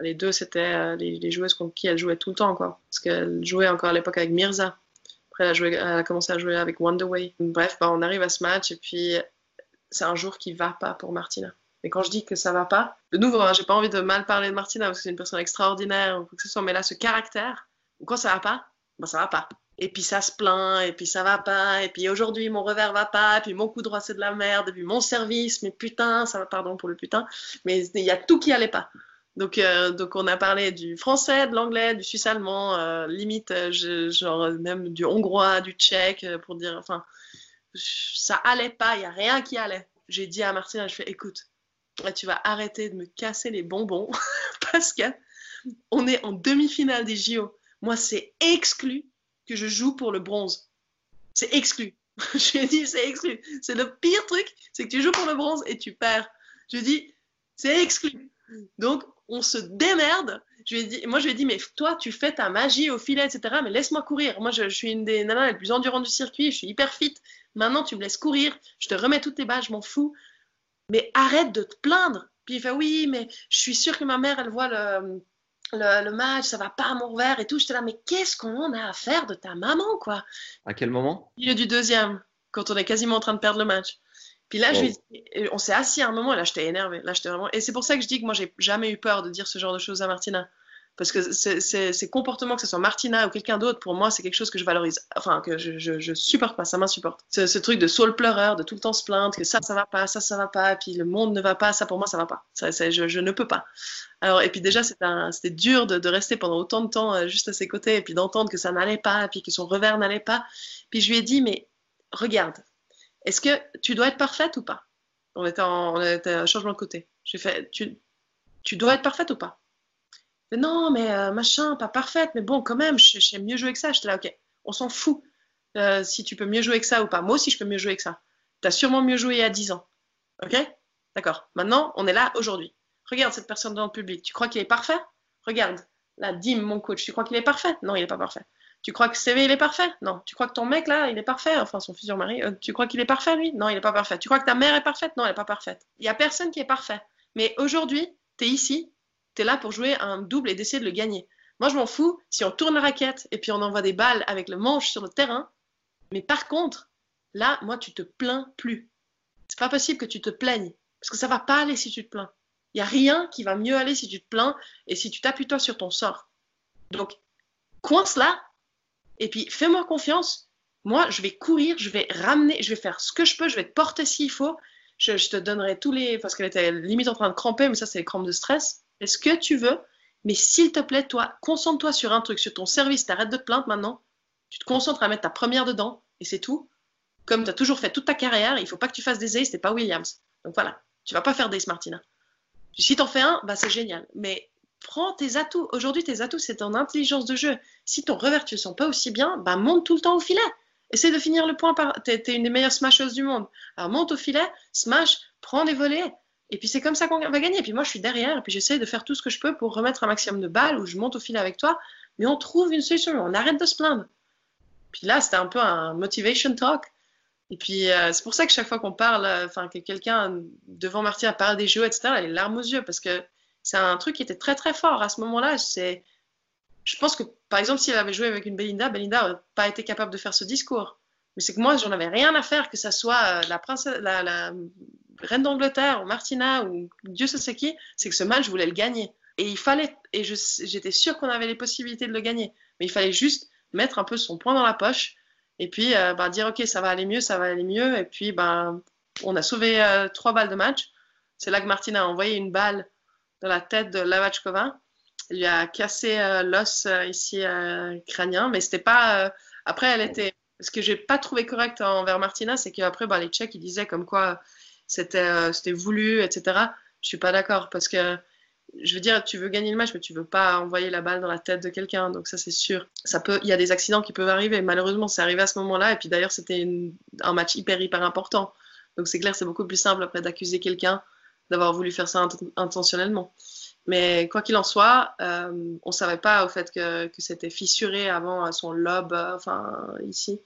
Les deux, c'était les, joueuses contre qui elle jouait tout le temps, quoi. Parce qu'elle jouait encore à l'époque avec Mirza. Après, elle a, elle a commencé à jouer avec Wonderway. Bref, bah, on arrive à ce match et puis c'est un jour qui va pas pour Martina. Et quand je dis que ça va pas, de nouveau, hein, j'ai pas envie de mal parler de Martina parce que c'est une personne extraordinaire ou que ce soit, mais là, ce caractère, quand ça va pas, bah ça va pas. Et puis ça se plaint, et puis ça va pas, et puis aujourd'hui mon revers va pas, et puis mon coup droit c'est de la merde, et puis mon service, mais putain, ça va, pardon pour le putain, mais il y a tout qui allait pas. Donc, euh, donc on a parlé du français, de l'anglais, du suisse allemand, euh, limite, euh, genre même du hongrois, du tchèque, pour dire, enfin, ça allait pas, il y a rien qui allait. J'ai dit à Martina, je fais, écoute, tu vas arrêter de me casser les bonbons [LAUGHS] parce que on est en demi-finale des JO. Moi, c'est exclu que je joue pour le bronze. C'est exclu. [LAUGHS] je lui ai dit, c'est exclu. C'est le pire truc, c'est que tu joues pour le bronze et tu perds. Je lui ai dit, c'est exclu. Donc, on se démerde. Moi, je lui ai dit, mais toi, tu fais ta magie au filet, etc. Mais laisse-moi courir. Moi, je, suis une des nanas les plus endurantes du circuit. Je suis hyper fit. Maintenant, tu me laisses courir. Je te remets toutes tes balles, je m'en fous. Mais arrête de te plaindre. Puis il fait, oui, mais je suis sûre que ma mère, elle voit le, le, match, ça va pas à mon revers et tout. J'étais là, mais qu'est-ce qu'on a à faire de ta maman, quoi? À quel moment? Il est du deuxième, quand on est quasiment en train de perdre le match. Puis là, je on s'est assis à un moment et là, j'étais énervée. Là, j'étais vraiment... Et c'est pour ça que je dis que moi, j'ai jamais eu peur de dire ce genre de choses à Martina. Parce que ces comportements, que ce soit Martina ou quelqu'un d'autre, pour moi, c'est quelque chose que je valorise. Enfin, que je, je, supporte pas, ça m'insupporte. Ce, truc de saule pleureur, de tout le temps se plaindre, que ça, ça va pas, ça, ça va pas, puis le monde ne va pas, ça, pour moi, ça va pas. Je, ne peux pas. Alors, et puis déjà, c'était dur de, rester pendant autant de temps euh, juste à ses côtés, et puis d'entendre que ça n'allait pas, puis que son revers n'allait pas. Puis je lui ai dit, mais regarde, est-ce que tu dois être parfaite ou pas? On était, en, changement de côté. J'ai fait, tu dois être parfaite ou pas? Non, mais euh, machin, pas parfaite, mais bon, quand même, j'aime mieux jouer que ça. J'étais là, ok, on s'en fout euh, si tu peux mieux jouer que ça ou pas. Moi aussi, je peux mieux jouer que ça. Tu as sûrement mieux joué il y a 10 ans. Ok? D'accord. Maintenant, on est là aujourd'hui. Regarde cette personne dans le public. Tu crois qu'il est parfait? Regarde. Là, Dim, mon coach, tu crois qu'il est parfait? Non, il n'est pas parfait. Tu crois que CV, il est parfait? Non. Tu crois que ton mec, là, il est parfait? Enfin, son futur mari. Euh, tu crois qu'il est parfait, lui? Non, il n'est pas parfait. Tu crois que ta mère est parfaite? Non, elle n'est pas parfaite. Il n'y a personne qui est parfait. Mais aujourd'hui, tu es ici, là pour jouer un double et d'essayer de le gagner. Moi, je m'en fous si on tourne la raquette et puis on envoie des balles avec le manche sur le terrain. Mais par contre, là, moi, tu te plains plus. C'est pas possible que tu te plaignes. Parce que ça va pas aller si tu te plains. Il n'y a rien qui va mieux aller si tu te plains et si tu t'appuies toi sur ton sort. Donc, coince là et puis fais-moi confiance. Moi, je vais courir, je vais ramener, je vais faire ce que je peux, je vais te porter s'il faut. Je, je, te donnerai tous les. Parce qu'elle était limite en train de cramper, mais ça, c'est les crampes de stress. Est-ce que tu veux Mais s'il te plaît, toi, concentre-toi sur un truc, sur ton service, t'arrêtes de te plaindre maintenant. Tu te concentres à mettre ta première dedans, et c'est tout. Comme tu as toujours fait toute ta carrière, il faut pas que tu fasses des aces, c'est pas Williams. Donc voilà, tu vas pas faire des Martina. Si t'en fais un, bah c'est génial. Mais prends tes atouts. Aujourd'hui, tes atouts, c'est ton intelligence de jeu. Si ton revers, tu le sens pas aussi bien, bah monte tout le temps au filet. Essaye de finir le point par. T'es es une des meilleures smasheuses du monde. Alors monte au filet, smash, prends des volets, et puis c'est comme ça qu'on va gagner. Et puis moi, je suis derrière, et puis j'essaie de faire tout ce que je peux pour remettre un maximum de balles, ou je monte au fil avec toi, mais on trouve une solution, on arrête de se plaindre. Puis là, c'était un peu un motivation talk. Et puis euh, c'est pour ça que chaque fois qu'on parle, euh, enfin que quelqu'un devant a parle des jeux, etc., elle a les larmes aux yeux, parce que c'est un truc qui était très très fort à ce moment-là. C'est, je pense que par exemple, s'il avait joué avec une Belinda, Belinda n'aurait pas été capable de faire ce discours. Mais c'est que moi, j'en avais rien à faire, que ça soit euh, la princesse, la reine d'Angleterre ou Martina ou Dieu sait qui, c'est que ce match, je voulais le gagner. Et il fallait, et j'étais sûre qu'on avait les possibilités de le gagner. Mais il fallait juste mettre un peu son poing dans la poche et puis euh, bah, dire ok, ça va aller mieux, ça va aller mieux. Et puis ben, on a sauvé euh, trois balles de match. C'est là que Martina a envoyé une balle dans la tête de Lavachkova. Il lui a cassé euh, l'os ici crânien, mais c'était pas. après, elle était. Ce que j'ai pas trouvé correct envers Martina, c'est qu'après, bah, les Tchèques, ils disaient comme quoi c'était euh, c'était voulu, etc. Je suis pas d'accord parce que je veux dire, tu veux gagner le match, mais tu veux pas envoyer la balle dans la tête de quelqu'un. Donc ça, c'est sûr. Ça peut, il y a des accidents qui peuvent arriver. Malheureusement, c'est arrivé à ce moment-là. Et puis d'ailleurs, c'était un match hyper hyper important. Donc c'est clair, c'est beaucoup plus simple après d'accuser quelqu'un d'avoir voulu faire ça intentionnellement. Mais quoi qu'il en soit, euh, on savait pas au fait que, c'était fissuré avant son lobe, euh, enfin ici.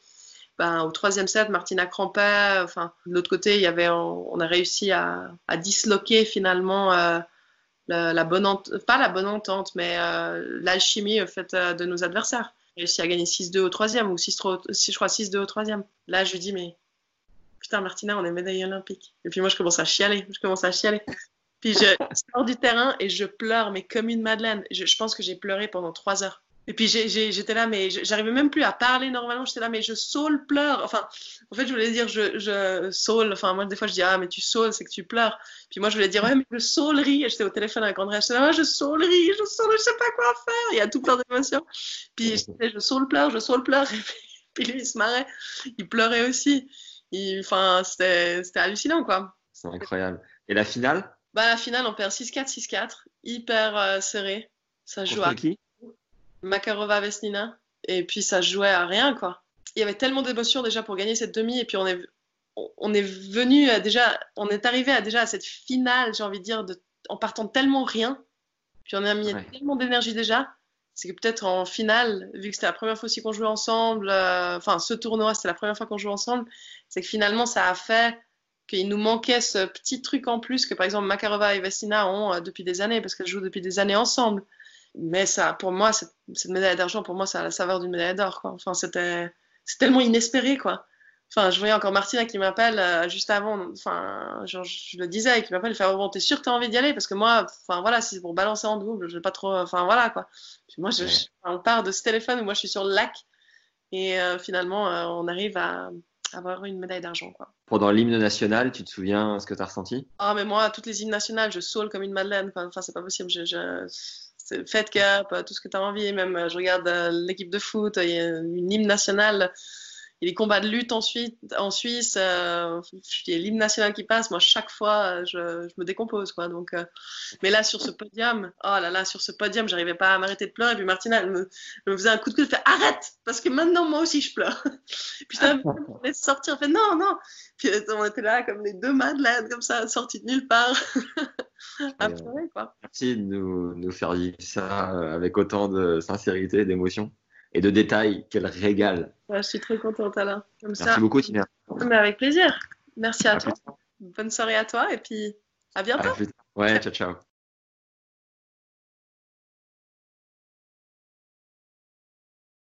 Ben, au troisième set, Martina crampait. Enfin, de l'autre côté, il y avait, on, a réussi à, disloquer finalement euh, la, bonne pas la bonne entente, mais euh, l'alchimie au fait euh, de nos adversaires. réussi à gagner 6-2 au troisième, ou 6 je crois 6-2 au troisième. Là, je lui dis, mais putain, Martina, on est médaille olympique. Et puis moi, je commence à chialer, je commence à chialer. Puis je [LAUGHS] sors du terrain et je pleure, mais comme une madeleine. Je, je pense que j'ai pleuré pendant 3 heures. Et puis j'étais là, mais j'arrivais même plus à parler normalement. J'étais là, mais je saule, pleure. Enfin, en fait, je voulais dire je, je saule. Enfin, moi, des fois, je dis, ah, mais tu saules, c'est que tu pleures. Puis moi, je voulais dire, ouais, mais je saulerie. Et j'étais au téléphone avec André. J'étais là, ouais, je saulerie, je saule, je sais pas quoi faire. Il y a tout plein d'émotions. Puis je je saule, pleure, je saule, pleure. Et [LAUGHS] puis, lui, il se marrait. Il pleurait aussi. Enfin, c'était hallucinant, quoi. C'est incroyable. Et la finale? Bah, la finale, on perd 6-4, 6-4. Hyper euh, serré. Ça joue à. qui? Makarova Vesnina. Et puis ça jouait à rien, quoi. Il y avait tellement d'émotions déjà pour gagner cette demi. Et puis on est, on est venu à déjà, on est arrivé à déjà à cette finale, j'ai envie de dire, de, en partant tellement rien. Puis on a mis tellement d'énergie déjà. C'est que peut-être en finale, vu que c'était la première fois aussi qu'on jouait ensemble, euh, enfin ce tournoi c'était la première fois qu'on jouait ensemble, c'est que finalement ça a fait qu'il nous manquait ce petit truc en plus que par exemple Makarova et Vestina ont euh, depuis des années, parce qu'elles jouent depuis des années ensemble mais ça, pour moi, cette, médaille d'argent, pour moi, ça a la saveur d'une médaille d'or. Enfin, c'était c'est tellement inespéré, quoi. Enfin, je voyais encore Martina qui m'appelle euh, juste avant. Enfin, genre, je le disais, qui m'appelle, il fait oh, bon, t'es sûr que t'as envie d'y aller? Parce que moi, enfin voilà, si c'est pour balancer en double, je vais pas trop. Enfin voilà, quoi. Puis moi, je, on part de ce téléphone où moi je suis sur le lac et euh, finalement, euh, on arrive à avoir une médaille d'argent, quoi. Pendant l'hymne national, tu te souviens ce que tu as ressenti? Ah, mais moi, toutes les hymnes nationales, je saule comme une madeleine. Enfin, c'est pas possible. je, je Fed Cup, euh, tout ce que tu as envie. Même, euh, je regarde euh, l'équipe de foot, il y a une hymne nationale. Il y a des combats de lutte ensuite, en Suisse. Euh, il y a l'hymne national qui passe. Moi, chaque fois, je, je me décompose. Quoi. Donc, mais là, sur ce podium, oh là là, sur ce podium, j'arrivais pas à m'arrêter de pleurer. Et puis Martina, elle me, me faisait un coup de coude. Elle fait arrête Parce que maintenant, moi aussi, je pleure. [LAUGHS] puis ça me [LAUGHS] sortir. Elle fait non, non. Puis on était là comme les deux madeleines, comme ça, sorties de nulle part. [LAUGHS] Merci de nous, nous, faire vivre ça euh, avec autant de sincérité d'émotion et de détails. Quel régal. je suis très contente, Alain. Merci beaucoup, Tina. Mais avec plaisir. Merci à, toi. Bonne soirée à toi et puis à bientôt. ouais, ciao, ciao.